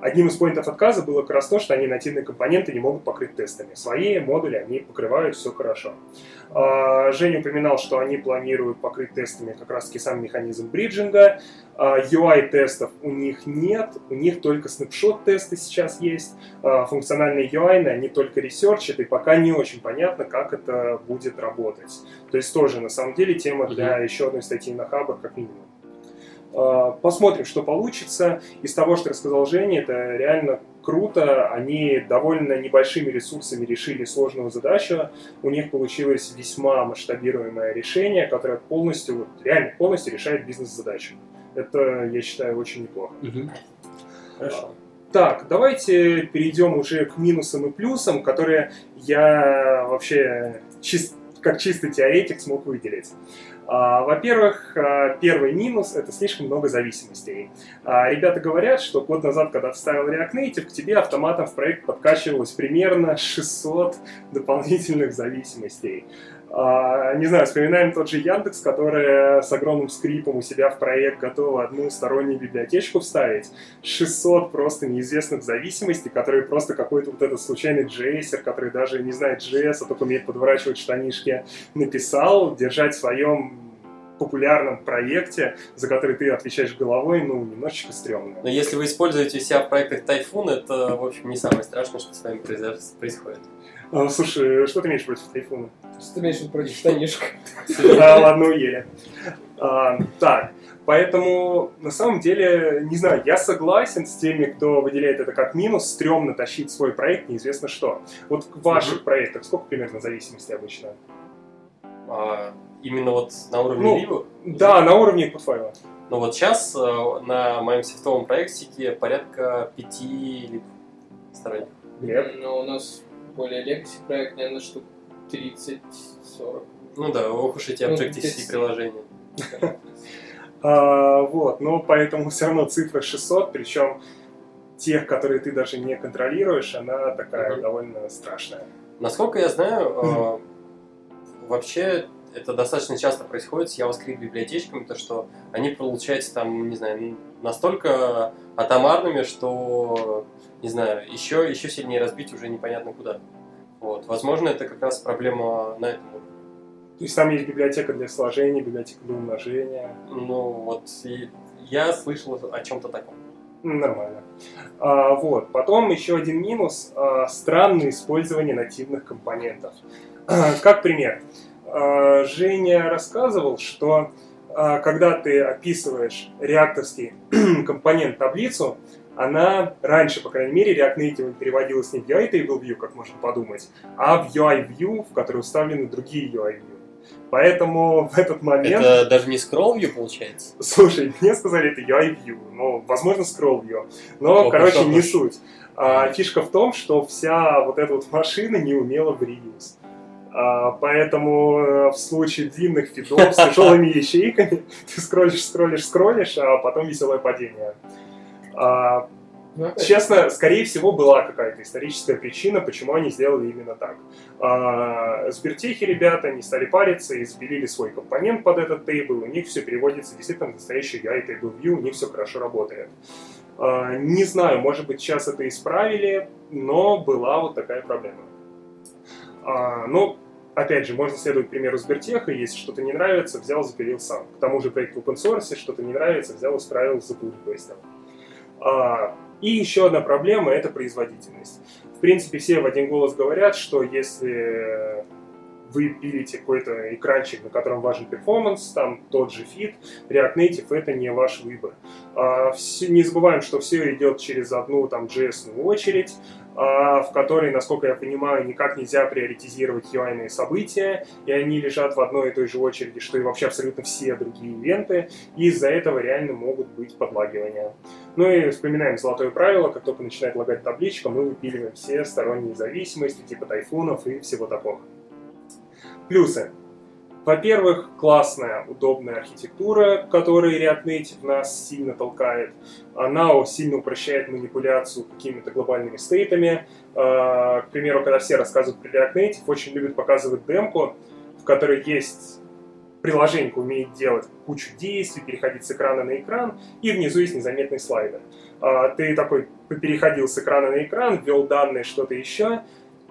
одним из поинтов отказа было как раз то, что они нативные компоненты не могут покрыть тестами. Свои модули они покрывают, все хорошо. А, Женя упоминал, что они планируют покрыть тестами как раз таки сам механизм бриджинга. А, UI-тестов у них нет, у них только снапшот-тесты сейчас есть. А, Функциональные UI, они только ресерчат, и пока не очень понятно, как это будет работать. То есть тоже, на самом деле, тема для еще одной статьи на Хабр, как минимум. А, Посмотрим, что получится. Из того, что рассказал Женя, это реально круто. Они довольно небольшими ресурсами решили сложную задачу. У них получилось весьма масштабируемое решение, которое полностью, вот, реально полностью решает бизнес-задачу. Это, я считаю, очень неплохо. Хорошо. Так, давайте перейдем уже к минусам и плюсам, которые я вообще чис- как чистый теоретик смог выделить. А, Во-первых, а, первый минус – это слишком много зависимостей. А, Ребята говорят, что год назад, когда вставил React Native, к тебе автоматом в проект подкачивалось примерно 600 дополнительных зависимостей. А, Не знаю, вспоминаем тот же Яндекс, который с огромным скрипом у себя в проект готов одну стороннюю библиотечку вставить. 600 просто неизвестных зависимостей, которые просто какой-то вот этот случайный джейсер, который даже не знает JS, а только умеет подворачивать штанишки, написал, держать в своем популярном проекте, за который ты отвечаешь головой, ну, немножечко стрёмно. Но если вы используете себя в проектах Тайфун, это, в общем, не самое страшное, что с вами происходит. А, слушай, что ты имеешь против тайфуна? Что ты имеешь против штанишек? Да, ладно, уели. А, Так, поэтому, на самом деле, не знаю, я согласен с теми, кто выделяет это как минус, стрёмно тащить свой проект неизвестно что. Вот в ваших проектах сколько примерно зависимостей обычно? А, именно вот на уровне Ну? Да, на уровне подфайла. Ну вот сейчас э, на моем свифтовом проектике порядка пяти либ сторонних. Глеб? Ну, у нас более legacy проект, наверное, штук 30-40. Ну да, ох уж эти Ну, Objective-C здесь- приложения. А, вот, но поэтому все равно цифра 600, причем тех, которые ты даже не контролируешь, она такая Мгм. довольно страшная. Насколько я знаю, э, вообще это достаточно часто происходит с JavaScript библиотечками, то что они получаются там, не знаю, настолько атомарными, что, не знаю, еще, еще сильнее разбить уже непонятно куда. Вот. Возможно, это как раз проблема на этом уровне. То есть там есть библиотека для сложения, библиотека для умножения. Ну вот, и я слышал о чем-то таком. Нормально. А, вот. Потом еще один минус а, странное использование нативных компонентов. А, как пример. А, Женя рассказывал, что а, когда ты описываешь реакторский компонент таблицу, она раньше, по крайней мере, React Native переводилась не в UI Table View, как можно подумать, а в UI View, в который уставлены другие UI View. Поэтому в этот момент... Это даже не scroll view получается? Слушай, мне сказали, это UI View. Ну, возможно, scroll view. Но, О, короче, не суть. А, фишка в том, что вся вот эта вот машина не умела в reuse. А, поэтому э, в случае длинных фидов с тяжелыми ячейками ты скроллишь, скроллишь, скроллишь, а потом веселое падение. А, честно, скорее всего, была какая-то историческая причина, почему они сделали именно так. А, Сбертехи ребята не стали париться и сбелили свой компонент под этот тейбл, у них все переводится действительно в настоящий UI Table View, у них все хорошо работает. А, не знаю, может быть, сейчас это исправили, но была вот такая проблема. А, ну, опять же, можно следовать примеру Сбертеха, если что-то не нравится, взял, запилил сам. К тому же проект в open source, что-то не нравится, взял, исправил, запулипейстил. А, и еще одна проблема – это производительность. В принципе, все в один голос говорят, что если вы пилите какой-то экранчик, на котором важен performance, там тот же feed, React Native это не ваш выбор. А, не забываем, что все идет через одну там JS очередь, а, в которой, насколько я понимаю, никак нельзя приоритизировать UI события, и они лежат в одной и той же очереди, что и вообще абсолютно все другие ивенты, и из-за этого реально могут быть подлагивания. Ну и вспоминаем золотое правило, как только начинает лагать табличка, мы выпиливаем все сторонние зависимости, типа тайфунов и всего такого. Плюсы. Во-первых, классная, удобная архитектура, которой React Native нас сильно толкает. Она сильно упрощает манипуляцию какими-то глобальными стейтами. А, к примеру, когда все рассказывают про React Native, очень любят показывать демку, в которой есть приложение умеет делать кучу действий, переходить с экрана на экран, и внизу есть незаметный слайдер. А, ты такой переходил с экрана на экран, ввел данные, что-то еще,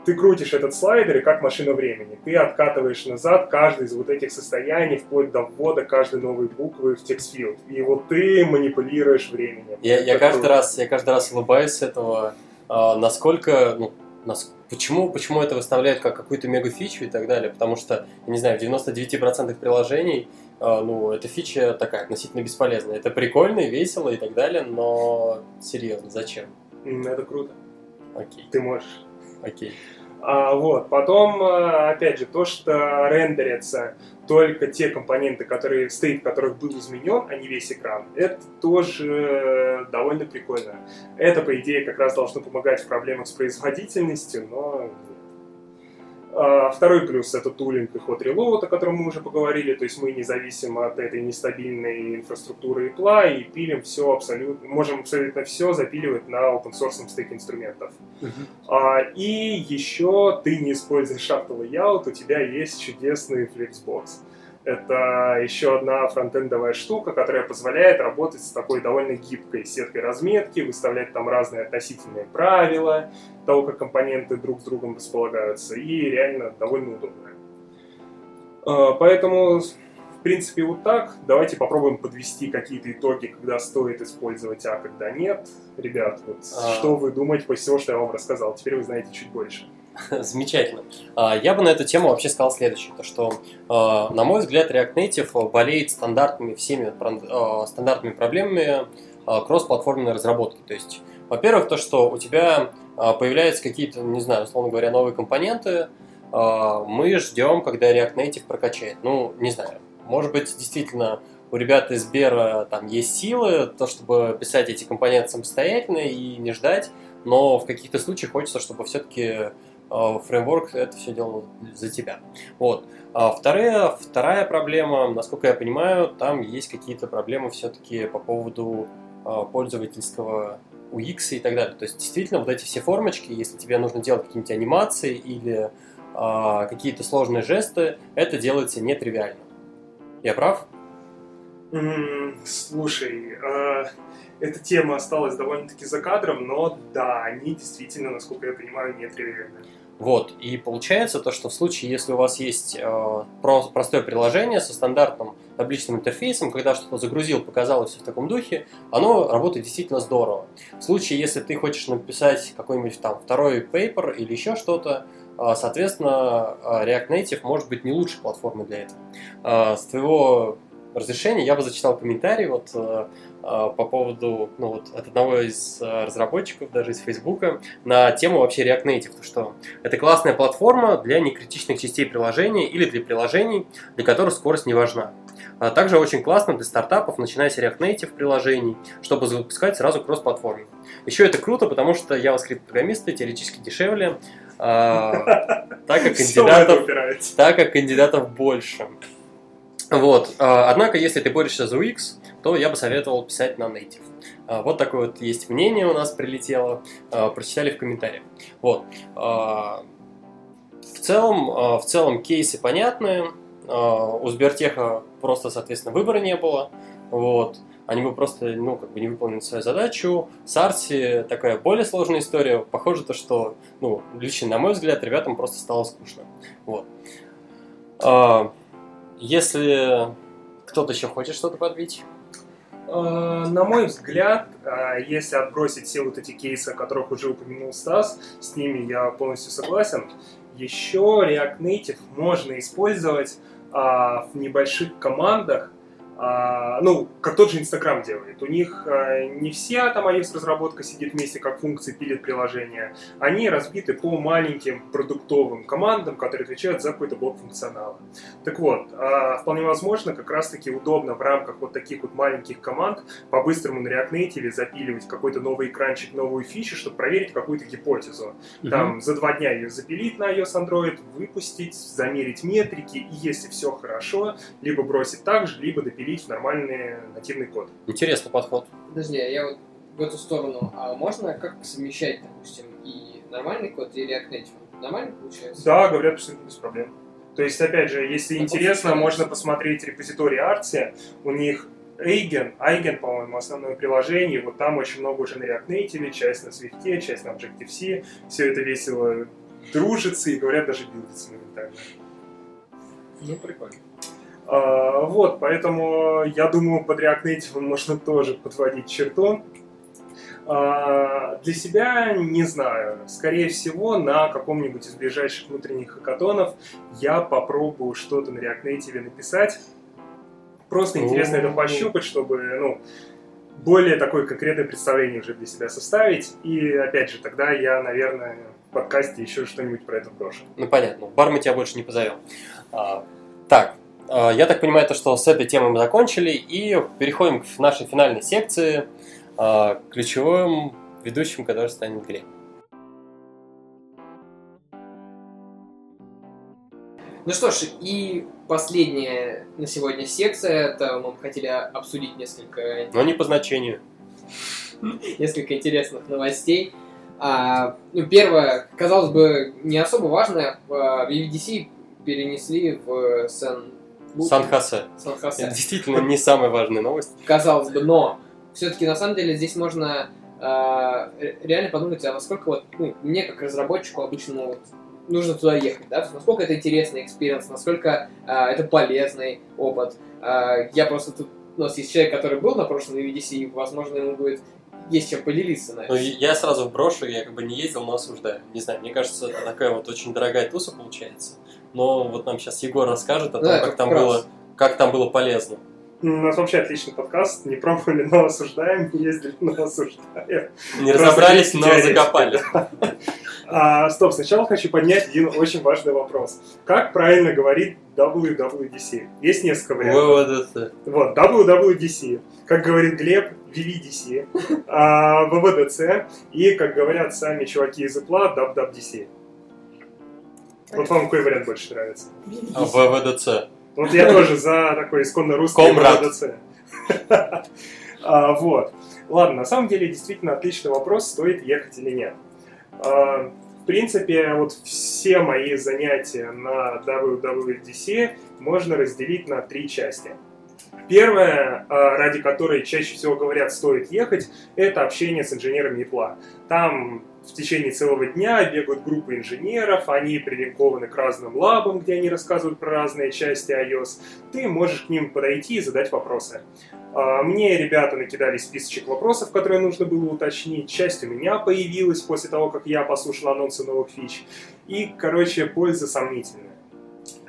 ты крутишь этот слайдер и как машина времени. Ты откатываешь назад каждый из вот этих состояний, вплоть до ввода каждой новой буквы в текстфилд. И вот ты манипулируешь временем. Я, я, каждый, раз, я каждый раз улыбаюсь с этого, а, насколько, ну, нас, почему, почему это выставляют как какую-то мега фичу и так далее. Потому что, я не знаю, в 99% приложений а, ну, эта фича такая относительно бесполезная. Это прикольно, весело и так далее, но серьезно, зачем? Это круто. Окей. Ты можешь. Окей. А, вот. Потом, э, опять же, то, что рендерятся только те компоненты, которые, стейт которых был изменен, а не весь экран, это тоже довольно прикольно. Это, по идее, как раз должно помогать в проблемах с производительностью, но второй плюс это тулинг и ход reload, о котором мы уже поговорили, то есть мы не зависим от этой нестабильной инфраструктуры Apple и пилим все абсолютно, можем абсолютно все запиливать на open source стейк инструментов. Uh-huh. И еще ты не используешь Shuttle Layout, у тебя есть чудесный Flexbox. Это еще одна фронтендовая штука, которая позволяет работать с такой довольно гибкой сеткой разметки, выставлять там разные относительные правила того, как компоненты друг с другом располагаются, и реально довольно удобная. А, поэтому, в принципе, вот так. Давайте попробуем подвести какие-то итоги, когда стоит использовать, а когда нет. Ребят, вот а... что вы думаете после всего, что я вам рассказал? Теперь вы знаете чуть больше. Замечательно. А, я бы на эту тему вообще сказал следующее, то что, а, на мой взгляд, React Native болеет стандартными всеми а, стандартными проблемами кроссплатформенной разработки. То есть, во-первых, то, что у тебя появляются какие-то, не знаю, условно говоря, новые компоненты, мы ждем, когда React Native прокачает. Ну, не знаю, может быть, действительно у ребят из Бера там есть силы, то, чтобы писать эти компоненты самостоятельно и не ждать, но в каких-то случаях хочется, чтобы все-таки Э, фреймворк это все делал за тебя. Вот. А вторая, вторая проблема, насколько я понимаю, там есть какие-то проблемы все-таки по поводу э, пользовательского UX и так далее. То есть действительно вот эти все формочки, если тебе нужно делать какие-нибудь анимации или а, какие-то сложные жесты, это делается нетривиально. Я прав? М, Слушай, э, эта тема осталась довольно-таки за кадром, но да, они действительно, насколько я понимаю, нетривиальны. Вот, и получается то, что в случае, если у вас есть э, про- простое приложение со стандартным табличным интерфейсом, когда что-то загрузил, показал и все в таком духе, оно работает действительно здорово. В случае, если ты хочешь написать какой-нибудь там второй paper или еще что-то, э, соответственно, э, React Native может быть не лучшей платформой для этого. Э, с твоего разрешения я бы зачитал комментарий вот э, по поводу, ну вот от одного из э, разработчиков, даже из Фейсбука, на тему вообще React Native, то что это классная платформа для некритичных частей приложения или для приложений, для которых скорость не важна. А также очень классно для стартапов, начиная с React Native приложений, чтобы запускать сразу кросс-платформе. Еще это круто, потому что JavaScript-программисты теоретически дешевле, а, так как кандидатов так как кандидатов больше. Вот. а, Однако, если ты борешься за UX, то я бы советовал писать на Native. А, Вот такое вот есть мнение у нас прилетело, а, прочитали в комментариях. Вот. А, В целом, в целом кейсы понятные. У Сбертеха просто, соответственно, выбора не было. Вот. Они бы просто, ну, как бы не выполнили свою задачу. С Арси такая более сложная история. Похоже то, что, ну, лично на мой взгляд, ребятам просто стало скучно. Вот. Если кто-то еще хочет что-то подбить, На мой взгляд, э, если отбросить все вот эти кейсы, о которых уже упомянул Стас, с ними я полностью согласен. Еще React Native можно использовать а, в небольших командах, а, ну, как тот же Инстаграм делает. У них а, не вся там iOS-разработка сидит вместе, как функции пилит приложение. Они разбиты по маленьким продуктовым командам, которые отвечают за какой-то блок функционала. Так вот, а, вполне возможно, как раз-таки удобно в рамках вот таких вот маленьких команд по-быстрому на React Native запиливать какой-то новый экранчик, новую фичу, чтобы проверить какую-то гипотезу. Там за два дня ее запилить на iOS Android, выпустить, замерить метрики, и если все хорошо, либо бросить так же, либо допилить в нормальный нативный код. интересный подход. Подожди, а я вот в эту сторону. А можно как совмещать, допустим, и нормальный код, и React Native? Нормально получается? Да, говорят, абсолютно без проблем. То есть, опять же, если Ну, интересно, можно посмотреть репозиторий Artsy. У них Eigen, Eigen, по-моему, основное приложение. Вот там очень много уже на React Native, часть на Swift, часть на Objective-C. Все это весело дружится и, говорят, даже билдится моментально. Ну, прикольно. А, вот, поэтому я думаю, под React Native можно тоже подводить черту. А, для себя не знаю. Скорее всего, на каком-нибудь из ближайших внутренних хакатонов я попробую что-то на React Native написать. Просто интересно это пощупать, чтобы, ну, более такое конкретное представление уже для себя составить. И, опять же, тогда я, наверное, в подкасте еще что-нибудь про это брошу. Ну, понятно. В бар мы тебя больше не позовем. А, так, я так понимаю, то, что с этой темой мы закончили, и переходим к нашей финальной секции, а, ключевым ведущим, который станет Глеб. Ну что ж, и последняя на сегодня секция, это мы хотели обсудить несколько, Но не по значению. несколько интересных новостей. А, ну, первое, казалось бы, не особо важное, а, VVDC перенесли в Сан... Сан-Хосе. Сан-Хосе. Это действительно не самая важная новость. казалось бы, но все-таки на самом деле здесь можно ре- реально подумать, а насколько вот ну, мне как разработчику обычному вот нужно туда ехать, да, насколько это интересный experience, насколько а, это полезный опыт. А, я просто тут у нас есть человек, который был на прошлом WWDC, и, возможно, ему будет есть чем поделиться на Ну, я сразу брошу, я как бы не ездил, но осуждаю. Не знаю, мне кажется, такая вот очень дорогая туса получается. Но вот нам сейчас Егор расскажет о том, Да, как там раз. было, как там было полезно. У нас вообще отличный подкаст. Не пробовали, но осуждаем. Не ездили, но осуждаем. Не Просто разобрались, но теоретики, закопали. А, стоп, сначала хочу поднять один очень важный вопрос. Как правильно говорить WWDC? Есть несколько вариантов. ВВДЦ. Вот, WWDC. Как говорит Глеб, VVDC. А, ВВДC. И, как говорят сами чуваки из Apple, WWDC. Вот вам какой вариант больше нравится? А, ВВДЦ. Вот я тоже за такой исконно русский. ВВДЦ. А, Вот. Ладно, на самом деле действительно отличный вопрос, стоит ехать или нет. А, В принципе, вот все мои занятия на WWDC можно разделить на три части. Первое, ради которой чаще всего говорят стоит ехать, это общение с инженерами ИПЛА. Там в течение целого дня бегают группы инженеров, они прилинкованы к разным лабам, где они рассказывают про разные части iOS. Ты можешь к ним подойти и задать вопросы. А, мне ребята накидали списочек вопросов, которые нужно было уточнить. Часть у меня появилась после того, как я послушал анонсы новых фич. И, короче, польза сомнительная.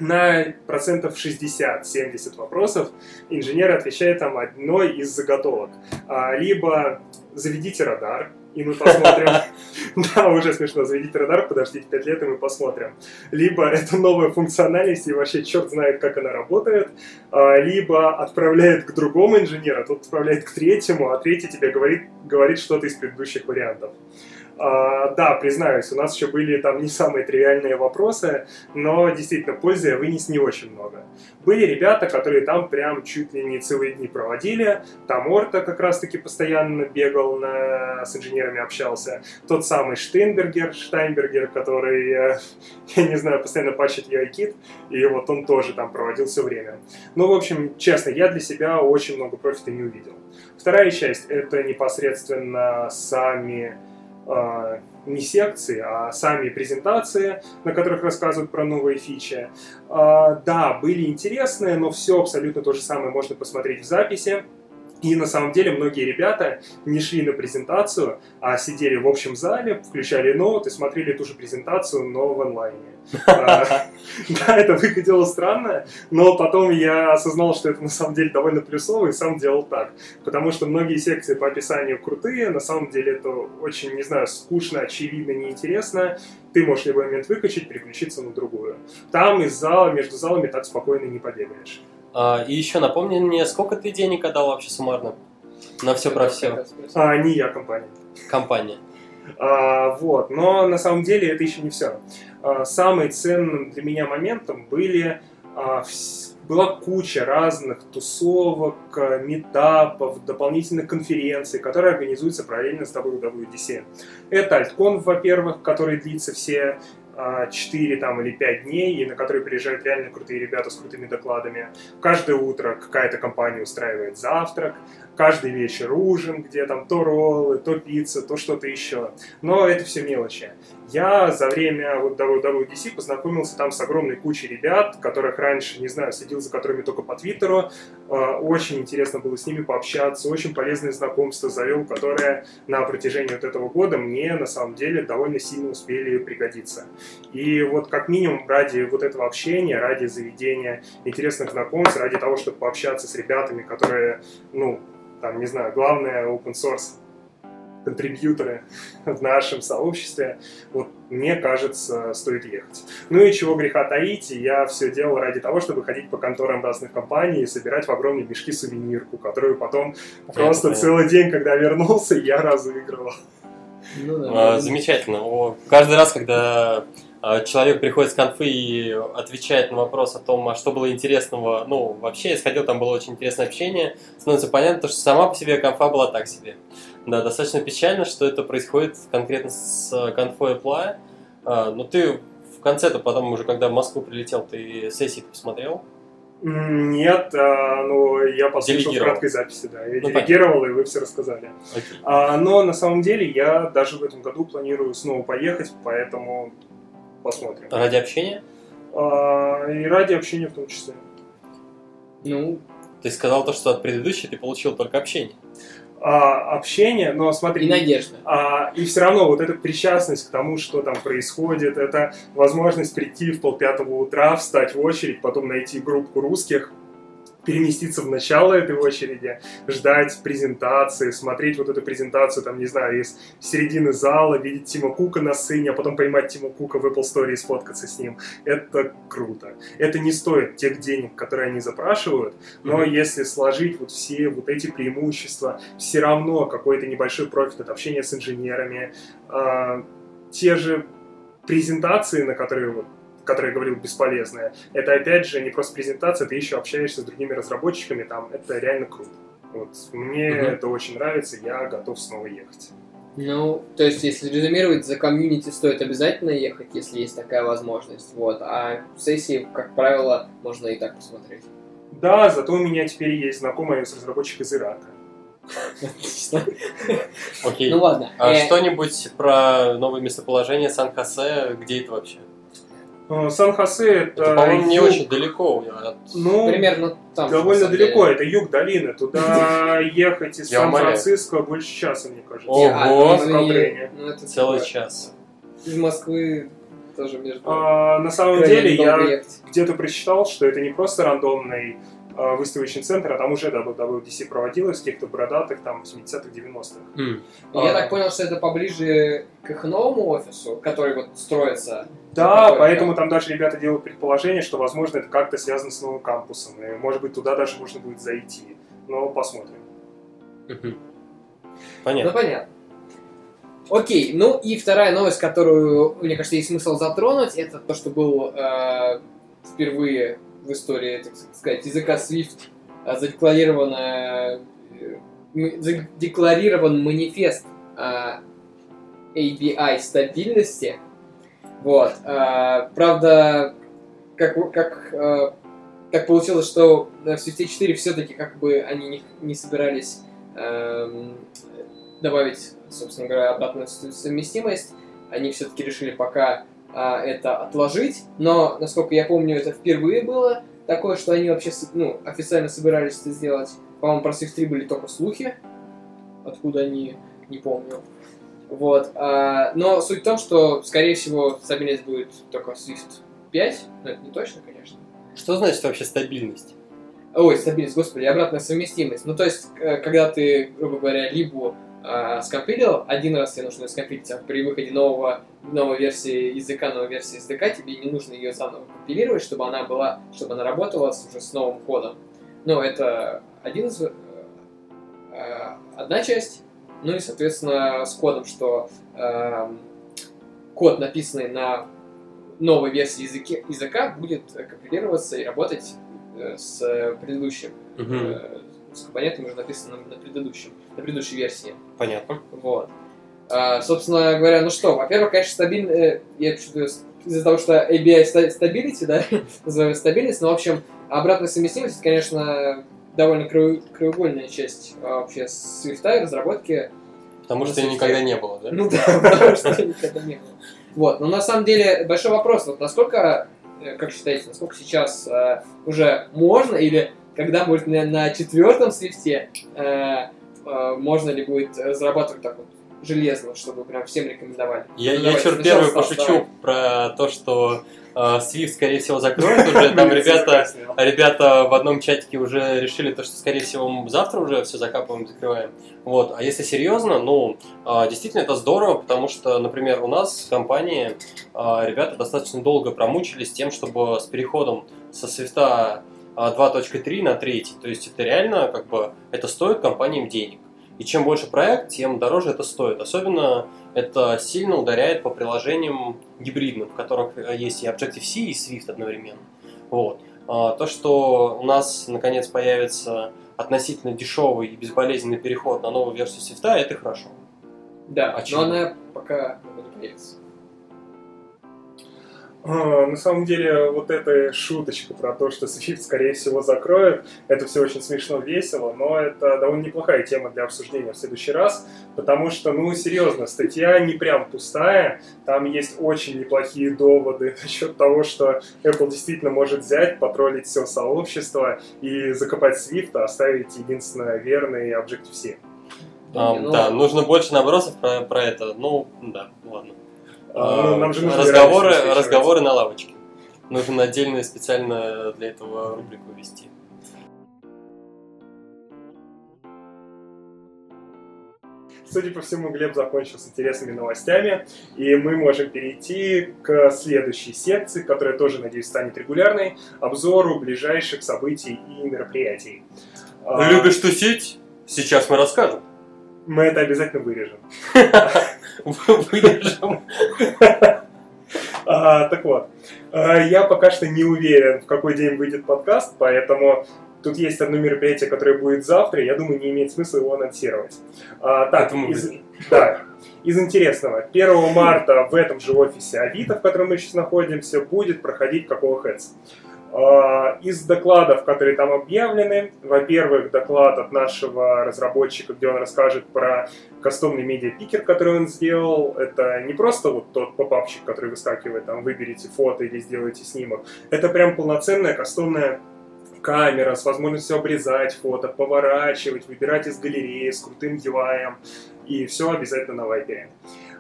На процентов 60-70 вопросов инженер отвечает там одной из заготовок. А, либо заведите радар, и мы посмотрим. Да, уже смешно. Заведите радар, подождите 5 лет, и мы посмотрим. Либо это новая функциональность, и вообще черт знает, как она работает. А, либо отправляет к другому инженеру, а тот отправляет к третьему, а третий тебе говорит, говорит что-то из предыдущих вариантов. А, да, признаюсь, у нас еще были там не самые тривиальные вопросы, но действительно пользы я вынес не очень много. Были ребята, которые там прям чуть ли не целые дни проводили. Там Орта как раз-таки постоянно бегал, на, с инженерами общался. Тот самый Штейнбергер, Штайнбергер, который, э, я не знаю, постоянно пачет UI-кит, и вот он тоже там проводил все время. Ну, в общем, честно, я для себя очень много профита не увидел. Вторая часть — это непосредственно сами а, не секции, а сами презентации, на которых рассказывают про новые фичи. А, да, были интересные, но все абсолютно то же самое можно посмотреть в записи. И на самом деле многие ребята не шли на презентацию, а сидели в общем зале, включали ноут и смотрели ту же презентацию, но в онлайне. А, да, это выглядело странно, но потом я осознал, что это на самом деле довольно плюсово и сам делал так. Потому что многие секции по описанию крутые, на самом деле это очень, не знаю, скучно, очевидно, неинтересно. Ты можешь любой момент выкачать, переключиться на другую. Там из зала, между залами так спокойно не побегаешь. А, и еще напомни мне, сколько ты денег отдал вообще суммарно? На все про все. А, не я, компания. Компания. А, вот, но на самом деле это еще не все. А, самым ценным для меня моментом были а, была куча разных тусовок, метапов, дополнительных конференций, которые организуются параллельно с WWDC. Это Альткон, во-первых, который длится все 4 там, или 5 дней, и на которые приезжают реально крутые ребята с крутыми докладами. Каждое утро какая-то компания устраивает завтрак, каждый вечер ужин, где там то роллы, то пицца, то что-то еще. Но это все мелочи. Я за время вот WWDC познакомился там с огромной кучей ребят, которых раньше, не знаю, следил за которыми только по Твиттеру. А, очень интересно было с ними пообщаться, очень полезные знакомства завел, которые на протяжении вот этого года мне на самом деле довольно сильно успели пригодиться. И вот как минимум ради вот этого общения, ради заведения интересных знакомств, ради того, чтобы пообщаться с ребятами, которые, ну, там, не знаю, главное open source контрибьюторы в нашем сообществе, вот мне кажется, стоит ехать. Ну и чего греха таить, я все делал ради того, чтобы ходить по конторам разных компаний и собирать в огромные мешки сувенирку, которую потом я просто целый день, когда вернулся, я разыгрывал. Ну, да. а, замечательно. О, каждый раз, когда человек приходит с конфы и отвечает на вопрос о том, а что было интересного, ну, вообще, я сходил, там было очень интересное общение, становится понятно, что сама по себе конфа была так себе. Да, достаточно печально, что это происходит конкретно с конфой Apple. А, но ты в конце-то потом уже, когда в Москву прилетел, ты сессии посмотрел? Нет, а, но я послушал в краткой записи, да. Я ну, делегировал, и вы все рассказали. А, но на самом деле я даже в этом году планирую снова поехать, поэтому посмотрим. Ради общения? А, и ради общения в том числе. Ну, ты сказал то, что от предыдущей ты получил только общение а, общение, но смотри... И надежда. А, и все равно вот эта причастность к тому, что там происходит, это возможность прийти в полпятого утра, встать в очередь, потом найти группу русских, переместиться в начало этой очереди, ждать презентации, смотреть вот эту презентацию, там, не знаю, из середины зала, видеть Тима Кука на сцене, а потом поймать Тима Кука в Apple Store и сфоткаться с ним. Это круто. Это не стоит тех денег, которые они запрашивают, но mm-hmm. если сложить вот все вот эти преимущества, все равно какой-то небольшой профит от общения с инженерами, э, те же презентации, на которые вот которое я говорил, бесполезное. Это, опять же, не просто презентация, ты еще общаешься с другими разработчиками, там, это реально круто. Вот, мне угу. это очень нравится, я готов снова ехать. Ну, то есть, если резюмировать, за комьюнити стоит обязательно ехать, если есть такая возможность. Вот. А сессии, как правило, можно и так посмотреть. Да, зато у меня теперь есть знакомый с разработчик из Ирака. Отлично. Окей. Ну ладно. А Э, что-нибудь про новое местоположение Сан-Хосе? Где это вообще? Э, Сан-Хосе это, Это, по-моему, не очень далеко. от- Ну, Примерно там. довольно далеко, это юг долины. Туда ехать из. Сан-Франциско больше часа, мне кажется. Ого. А, ну, ну, это Целый час. Из Москвы тоже между. А, на самом деле, я где-то прочитал, что это не просто рандомный а, выставочный центр, а там уже WWDC проводилось в каких-то бородатых там 70-х, 90-х. М. Я А. так понял, что это поближе к их новому офису, который вот строится. Да, Такое, поэтому да. там даже ребята делают предположение, что, возможно, это как-то связано с новым кампусом. И, может быть, туда даже можно будет зайти. Но посмотрим. Мгм. Ну, Понятно. понятно. Окей, ну и вторая новость, которую, мне кажется, есть смысл затронуть, это то, что был э, впервые в истории, так сказать, языка Swift э, задекларировано, э, м- задекларирован манифест э, ABI стабильности. Вот. э, правда, как, как, э, так получилось, что в Swift 4 все-таки как бы они не, не собирались эм, добавить, собственно говоря, обратную совместимость. Они все-таки решили пока а, это отложить, но, насколько я помню, это впервые было такое, что они вообще ну, официально собирались это сделать. По-моему, про Swift 3 были только слухи, откуда они, не помню. Вот. а, но суть в том, что, скорее всего, стабильность будет только Swift 5, но это не точно, конечно. Что значит вообще стабильность? Ой, стабильность, господи, обратная совместимость. Ну, то есть, э, когда ты, грубо говоря, либо э, скомпилил, один раз тебе нужно скомпилить, а при выходе нового, новой версии языка, новой версии SDK, тебе не нужно ее заново компилировать, чтобы она была, чтобы она работала с- уже с новым кодом. Ну, это один из, э, э, одна часть. Ну и, соответственно, с кодом, что эм, код, написанный на новой версии языке, языка, будет э, компилироваться и работать э, с предыдущим, Мгм. э, с компонентами, уже написанным на предыдущем, на предыдущей версии. Понятно. Вот. А, собственно говоря, ну что, во-первых, конечно, стабильно, э, я из-за того, что ABI ста- stability, да, называем стабильность, но, в общем, обратная совместимость, конечно, довольно краю- краеугольная часть а, вообще свифта и разработки. Потому что Ну, никогда не было, да? Ну да, потому что никогда не было. Вот, но на самом деле большой вопрос, вот насколько, э, как считаете, насколько сейчас э, уже можно или когда будет на, на четвертом свифте э, э, можно ли будет разрабатывать так вот железно, чтобы прям всем рекомендовали? Я, Ну, я давайте, сначала первый пошучу давай. про то, что э, Swift, скорее всего, закроют уже. Там ребята, ребята в одном чатике уже решили то, что, скорее всего, мы завтра уже все закапываем, закрываем. Вот. А если серьезно, ну, а, действительно это здорово, потому что, например, у нас в компании а, ребята достаточно долго промучились тем, чтобы с переходом со Swift а, 2.3 на 3. То есть это реально, как бы, это стоит компаниям денег. И чем больше проект, тем дороже это стоит. Особенно это сильно ударяет по приложениям гибридным, в которых э, есть и Objective-C, и Swift одновременно. Вот. А, То, что у нас наконец появится относительно дешевый и безболезненный переход на новую версию Swift, это хорошо. Да, А но она пока не появится. А, На самом деле, вот эта шуточка про то, что Swift, скорее всего, закроют, это все очень смешно, весело, но это довольно неплохая тема для обсуждения в следующий раз, потому что, ну, серьезно, статья не прям пустая, там есть очень неплохие доводы насчет того, что Apple действительно может взять, потроллить все сообщество и закопать Swift, а оставить единственно верный Objective-C. А, Не, ну да, нужно больше набросов про, про это. Ну, да, ладно. А, ну, нам же нужно разговоры, разговоры на лавочке. Нужно отдельно специально для этого рубрику вести. Судя по всему, Глеб закончил с интересными новостями, и мы можем перейти к следующей секции, которая тоже, надеюсь, станет регулярной, обзору ближайших событий и мероприятий. А, Любишь тусить? Сейчас мы расскажем. Мы это обязательно вырежем. Выдержим. А, так вот, а, я пока что не уверен, в какой день выйдет подкаст, поэтому тут есть одно мероприятие, которое будет завтра, я думаю, не имеет смысла его анонсировать. А, так, из- вырежем. да, Из интересного, 1 марта в этом же офисе Авито, в котором мы сейчас находимся, будет проходить какого Heads. А, из докладов, которые там объявлены, во-первых, доклад от нашего разработчика, где он расскажет про кастомный медиапикер, который он сделал. Это не просто вот тот попапчик, который выскакивает, там, выберите фото или сделайте снимок. Это прям полноценная кастомная камера с возможностью обрезать фото, поворачивать, выбирать из галереи с крутым UI. И все обязательно на вайпере.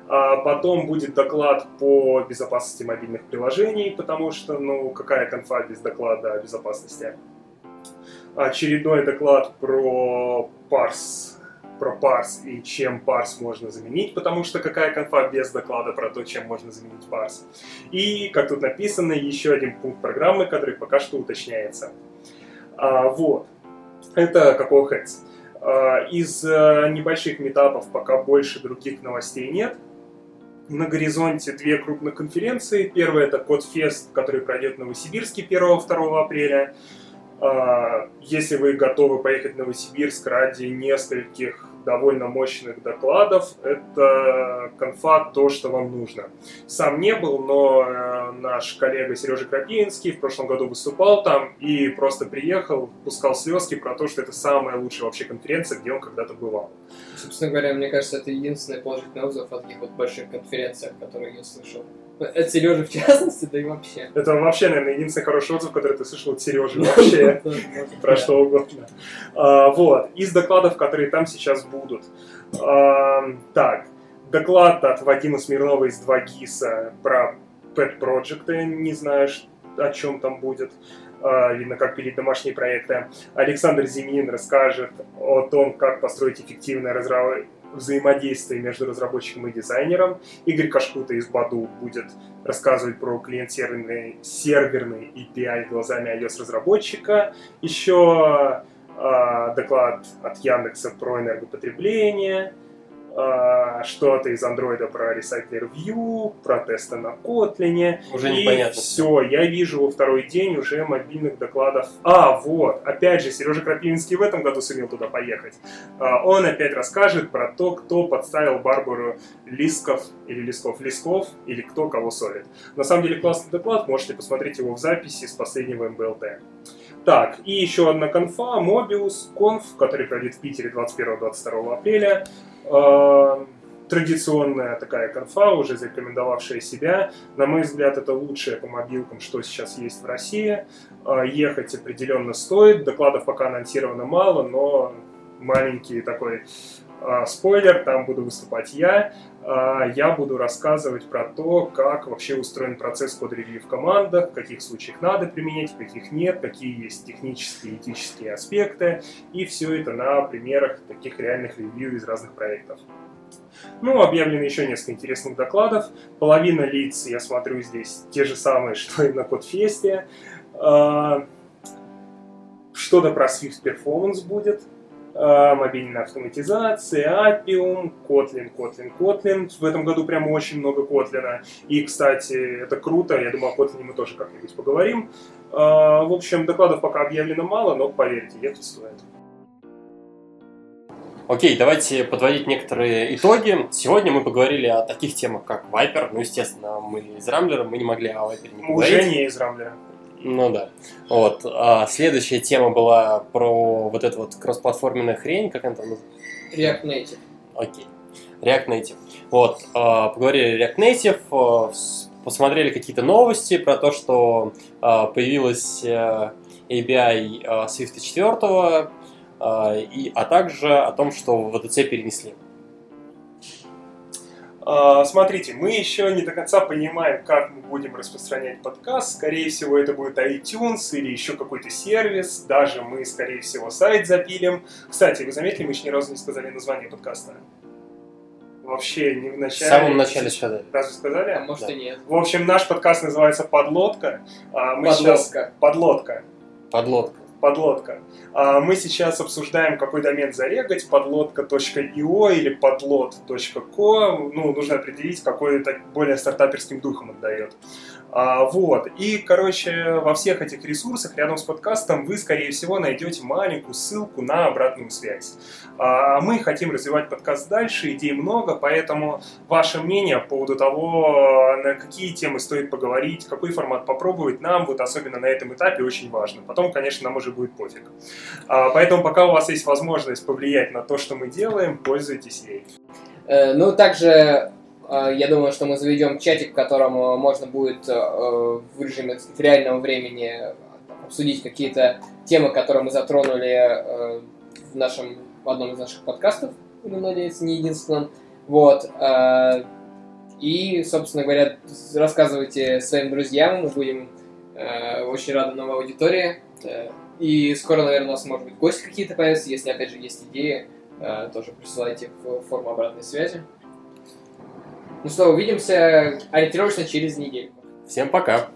Потом будет доклад по безопасности мобильных приложений, потому что, ну, какая конфа без доклада о безопасности? Очередной доклад про парс, про парс и чем парс можно заменить, потому что какая конфа без доклада про то, чем можно заменить парс. И, как тут написано, еще один пункт программы, который пока что уточняется. А, вот. Это какого. А, из а, небольших метапов пока больше других новостей нет – на горизонте две крупных конференции. Первая это Кодфест, который пройдет в Новосибирске 1-2 апреля. А, если вы готовы поехать в Новосибирск ради нескольких довольно мощных докладов. Это конфа то, что вам нужно. Сам не был, но э, наш коллега Сережа Крапинский в прошлом году выступал там и просто приехал, пускал слезки про то, что это самая лучшая вообще конференция, где он когда-то бывал. Собственно говоря, мне кажется, это единственный положительный отзыв от таких вот больших конференциях, которые я слышал. От Сережи в частности, да и вообще. Это вообще, наверное, единственный хороший отзыв, который ты слышал от Сережи вообще. Про что угодно. А, вот. Из докладов, которые там сейчас будут. А, так. Доклад от Вадима Смирнова из 2GIS про Pet Project. Я не знаю, о чем там будет. А, видно, как пилить домашние проекты. Александр Зимин расскажет о том, как построить эффективное разработку взаимодействие между разработчиком и дизайнером. Игорь Кашкута из Баду будет рассказывать про клиент-серверный серверный API глазами iOS-разработчика. Еще э, доклад от Яндекса про энергопотребление – а, что-то из андроида про Recycler View, про тесты на Kotlin. Уже и непонятно. все, я вижу во второй день уже мобильных докладов. А, вот, опять же, Сережа Крапивинский в этом году сумел туда поехать. А, он опять расскажет про то, кто подставил Барбару Лисков, или Лисков Лисков, или кто кого солит. На самом деле классный доклад, можете посмотреть его в записи с последнего МБЛТ. Так, и еще одна конфа, Mobius Conf, который пройдет в Питере 21-22 апреля. Э, традиционная такая конфа, уже зарекомендовавшая себя. На мой взгляд, это лучшее по мобилкам, что сейчас есть в России. Э, ехать определенно стоит. Докладов пока анонсировано мало, но маленький такой э, спойлер, там буду выступать я. Я буду рассказывать про то, как вообще устроен процесс код-ревью в командах, в каких случаях надо применять, в каких нет, какие есть технические и этические аспекты. И все это на примерах таких реальных ревью из разных проектов. Ну, объявлено еще несколько интересных докладов. Половина лиц, я смотрю, здесь те же самые, что и на Кодфесте. Что-то про Swift Performance будет. Э, мобильная автоматизация, Appium, Kotlin, Kotlin, Kotlin. В этом году прямо очень много Kotlin. И, кстати, это круто, я думаю, о Kotlin мы тоже как-нибудь поговорим. Э, в общем, докладов пока объявлено мало, но поверьте, ехать стоит. Окей, давайте подводить некоторые итоги. Сегодня мы поговорили о таких темах, как Viper. Ну, естественно, мы из Рамблера, мы не могли о Viper не поговорить. Уже не из Рамблера. Ну да. Вот. А следующая тема была про вот эту вот кроссплатформенную хрень, как она там называется? React Native. Окей. React Native. Вот. А, поговорили о React Native, а, посмотрели какие-то новости про то, что а, появилась ABI Swift 4, и, а также о том, что в VDC перенесли. А, смотрите, мы еще не до конца понимаем, как мы будем распространять подкаст. Скорее всего, это будет iTunes или еще какой-то сервис. Даже мы, скорее всего, сайт запилим. Кстати, вы заметили, мы еще ни разу не сказали название подкаста. Вообще не в начале. В самом начале сказали. Разве сказали? А может Да. и нет. В общем, наш подкаст называется «Подлодка». А мы Подлодка. сейчас... Подлодка. Подлодка. Подлодка. А мы сейчас обсуждаем, какой домен зарегать, подлодка.io или подлод.co. Ну, нужно определить, какой это более стартаперским духом отдает. А, вот. И, короче, во всех этих ресурсах рядом с подкастом вы, скорее всего, найдете маленькую ссылку на обратную связь. А мы хотим развивать подкаст дальше, идей много, поэтому ваше мнение по поводу того, на какие темы стоит поговорить, какой формат попробовать, нам вот особенно на этом этапе очень важно. Потом, конечно, нам уже будет пофиг. А, поэтому пока у вас есть возможность повлиять на то, что мы делаем, пользуйтесь ей. Э, ну, также я думаю, что мы заведем чатик, в котором э, можно будет в режиме реального времени обсудить какие-то темы, которые мы затронули в нашем в одном из наших подкастов, будем надеяться, не единственном. Вот. И, собственно говоря, рассказывайте своим друзьям, мы будем очень рады новой аудитории. И скоро, наверное, у нас, может быть, гости какие-то появятся, если, опять же, есть идеи, Э, тоже присылайте в форму обратной связи. Ну что, увидимся ориентировочно через неделю. Всем пока!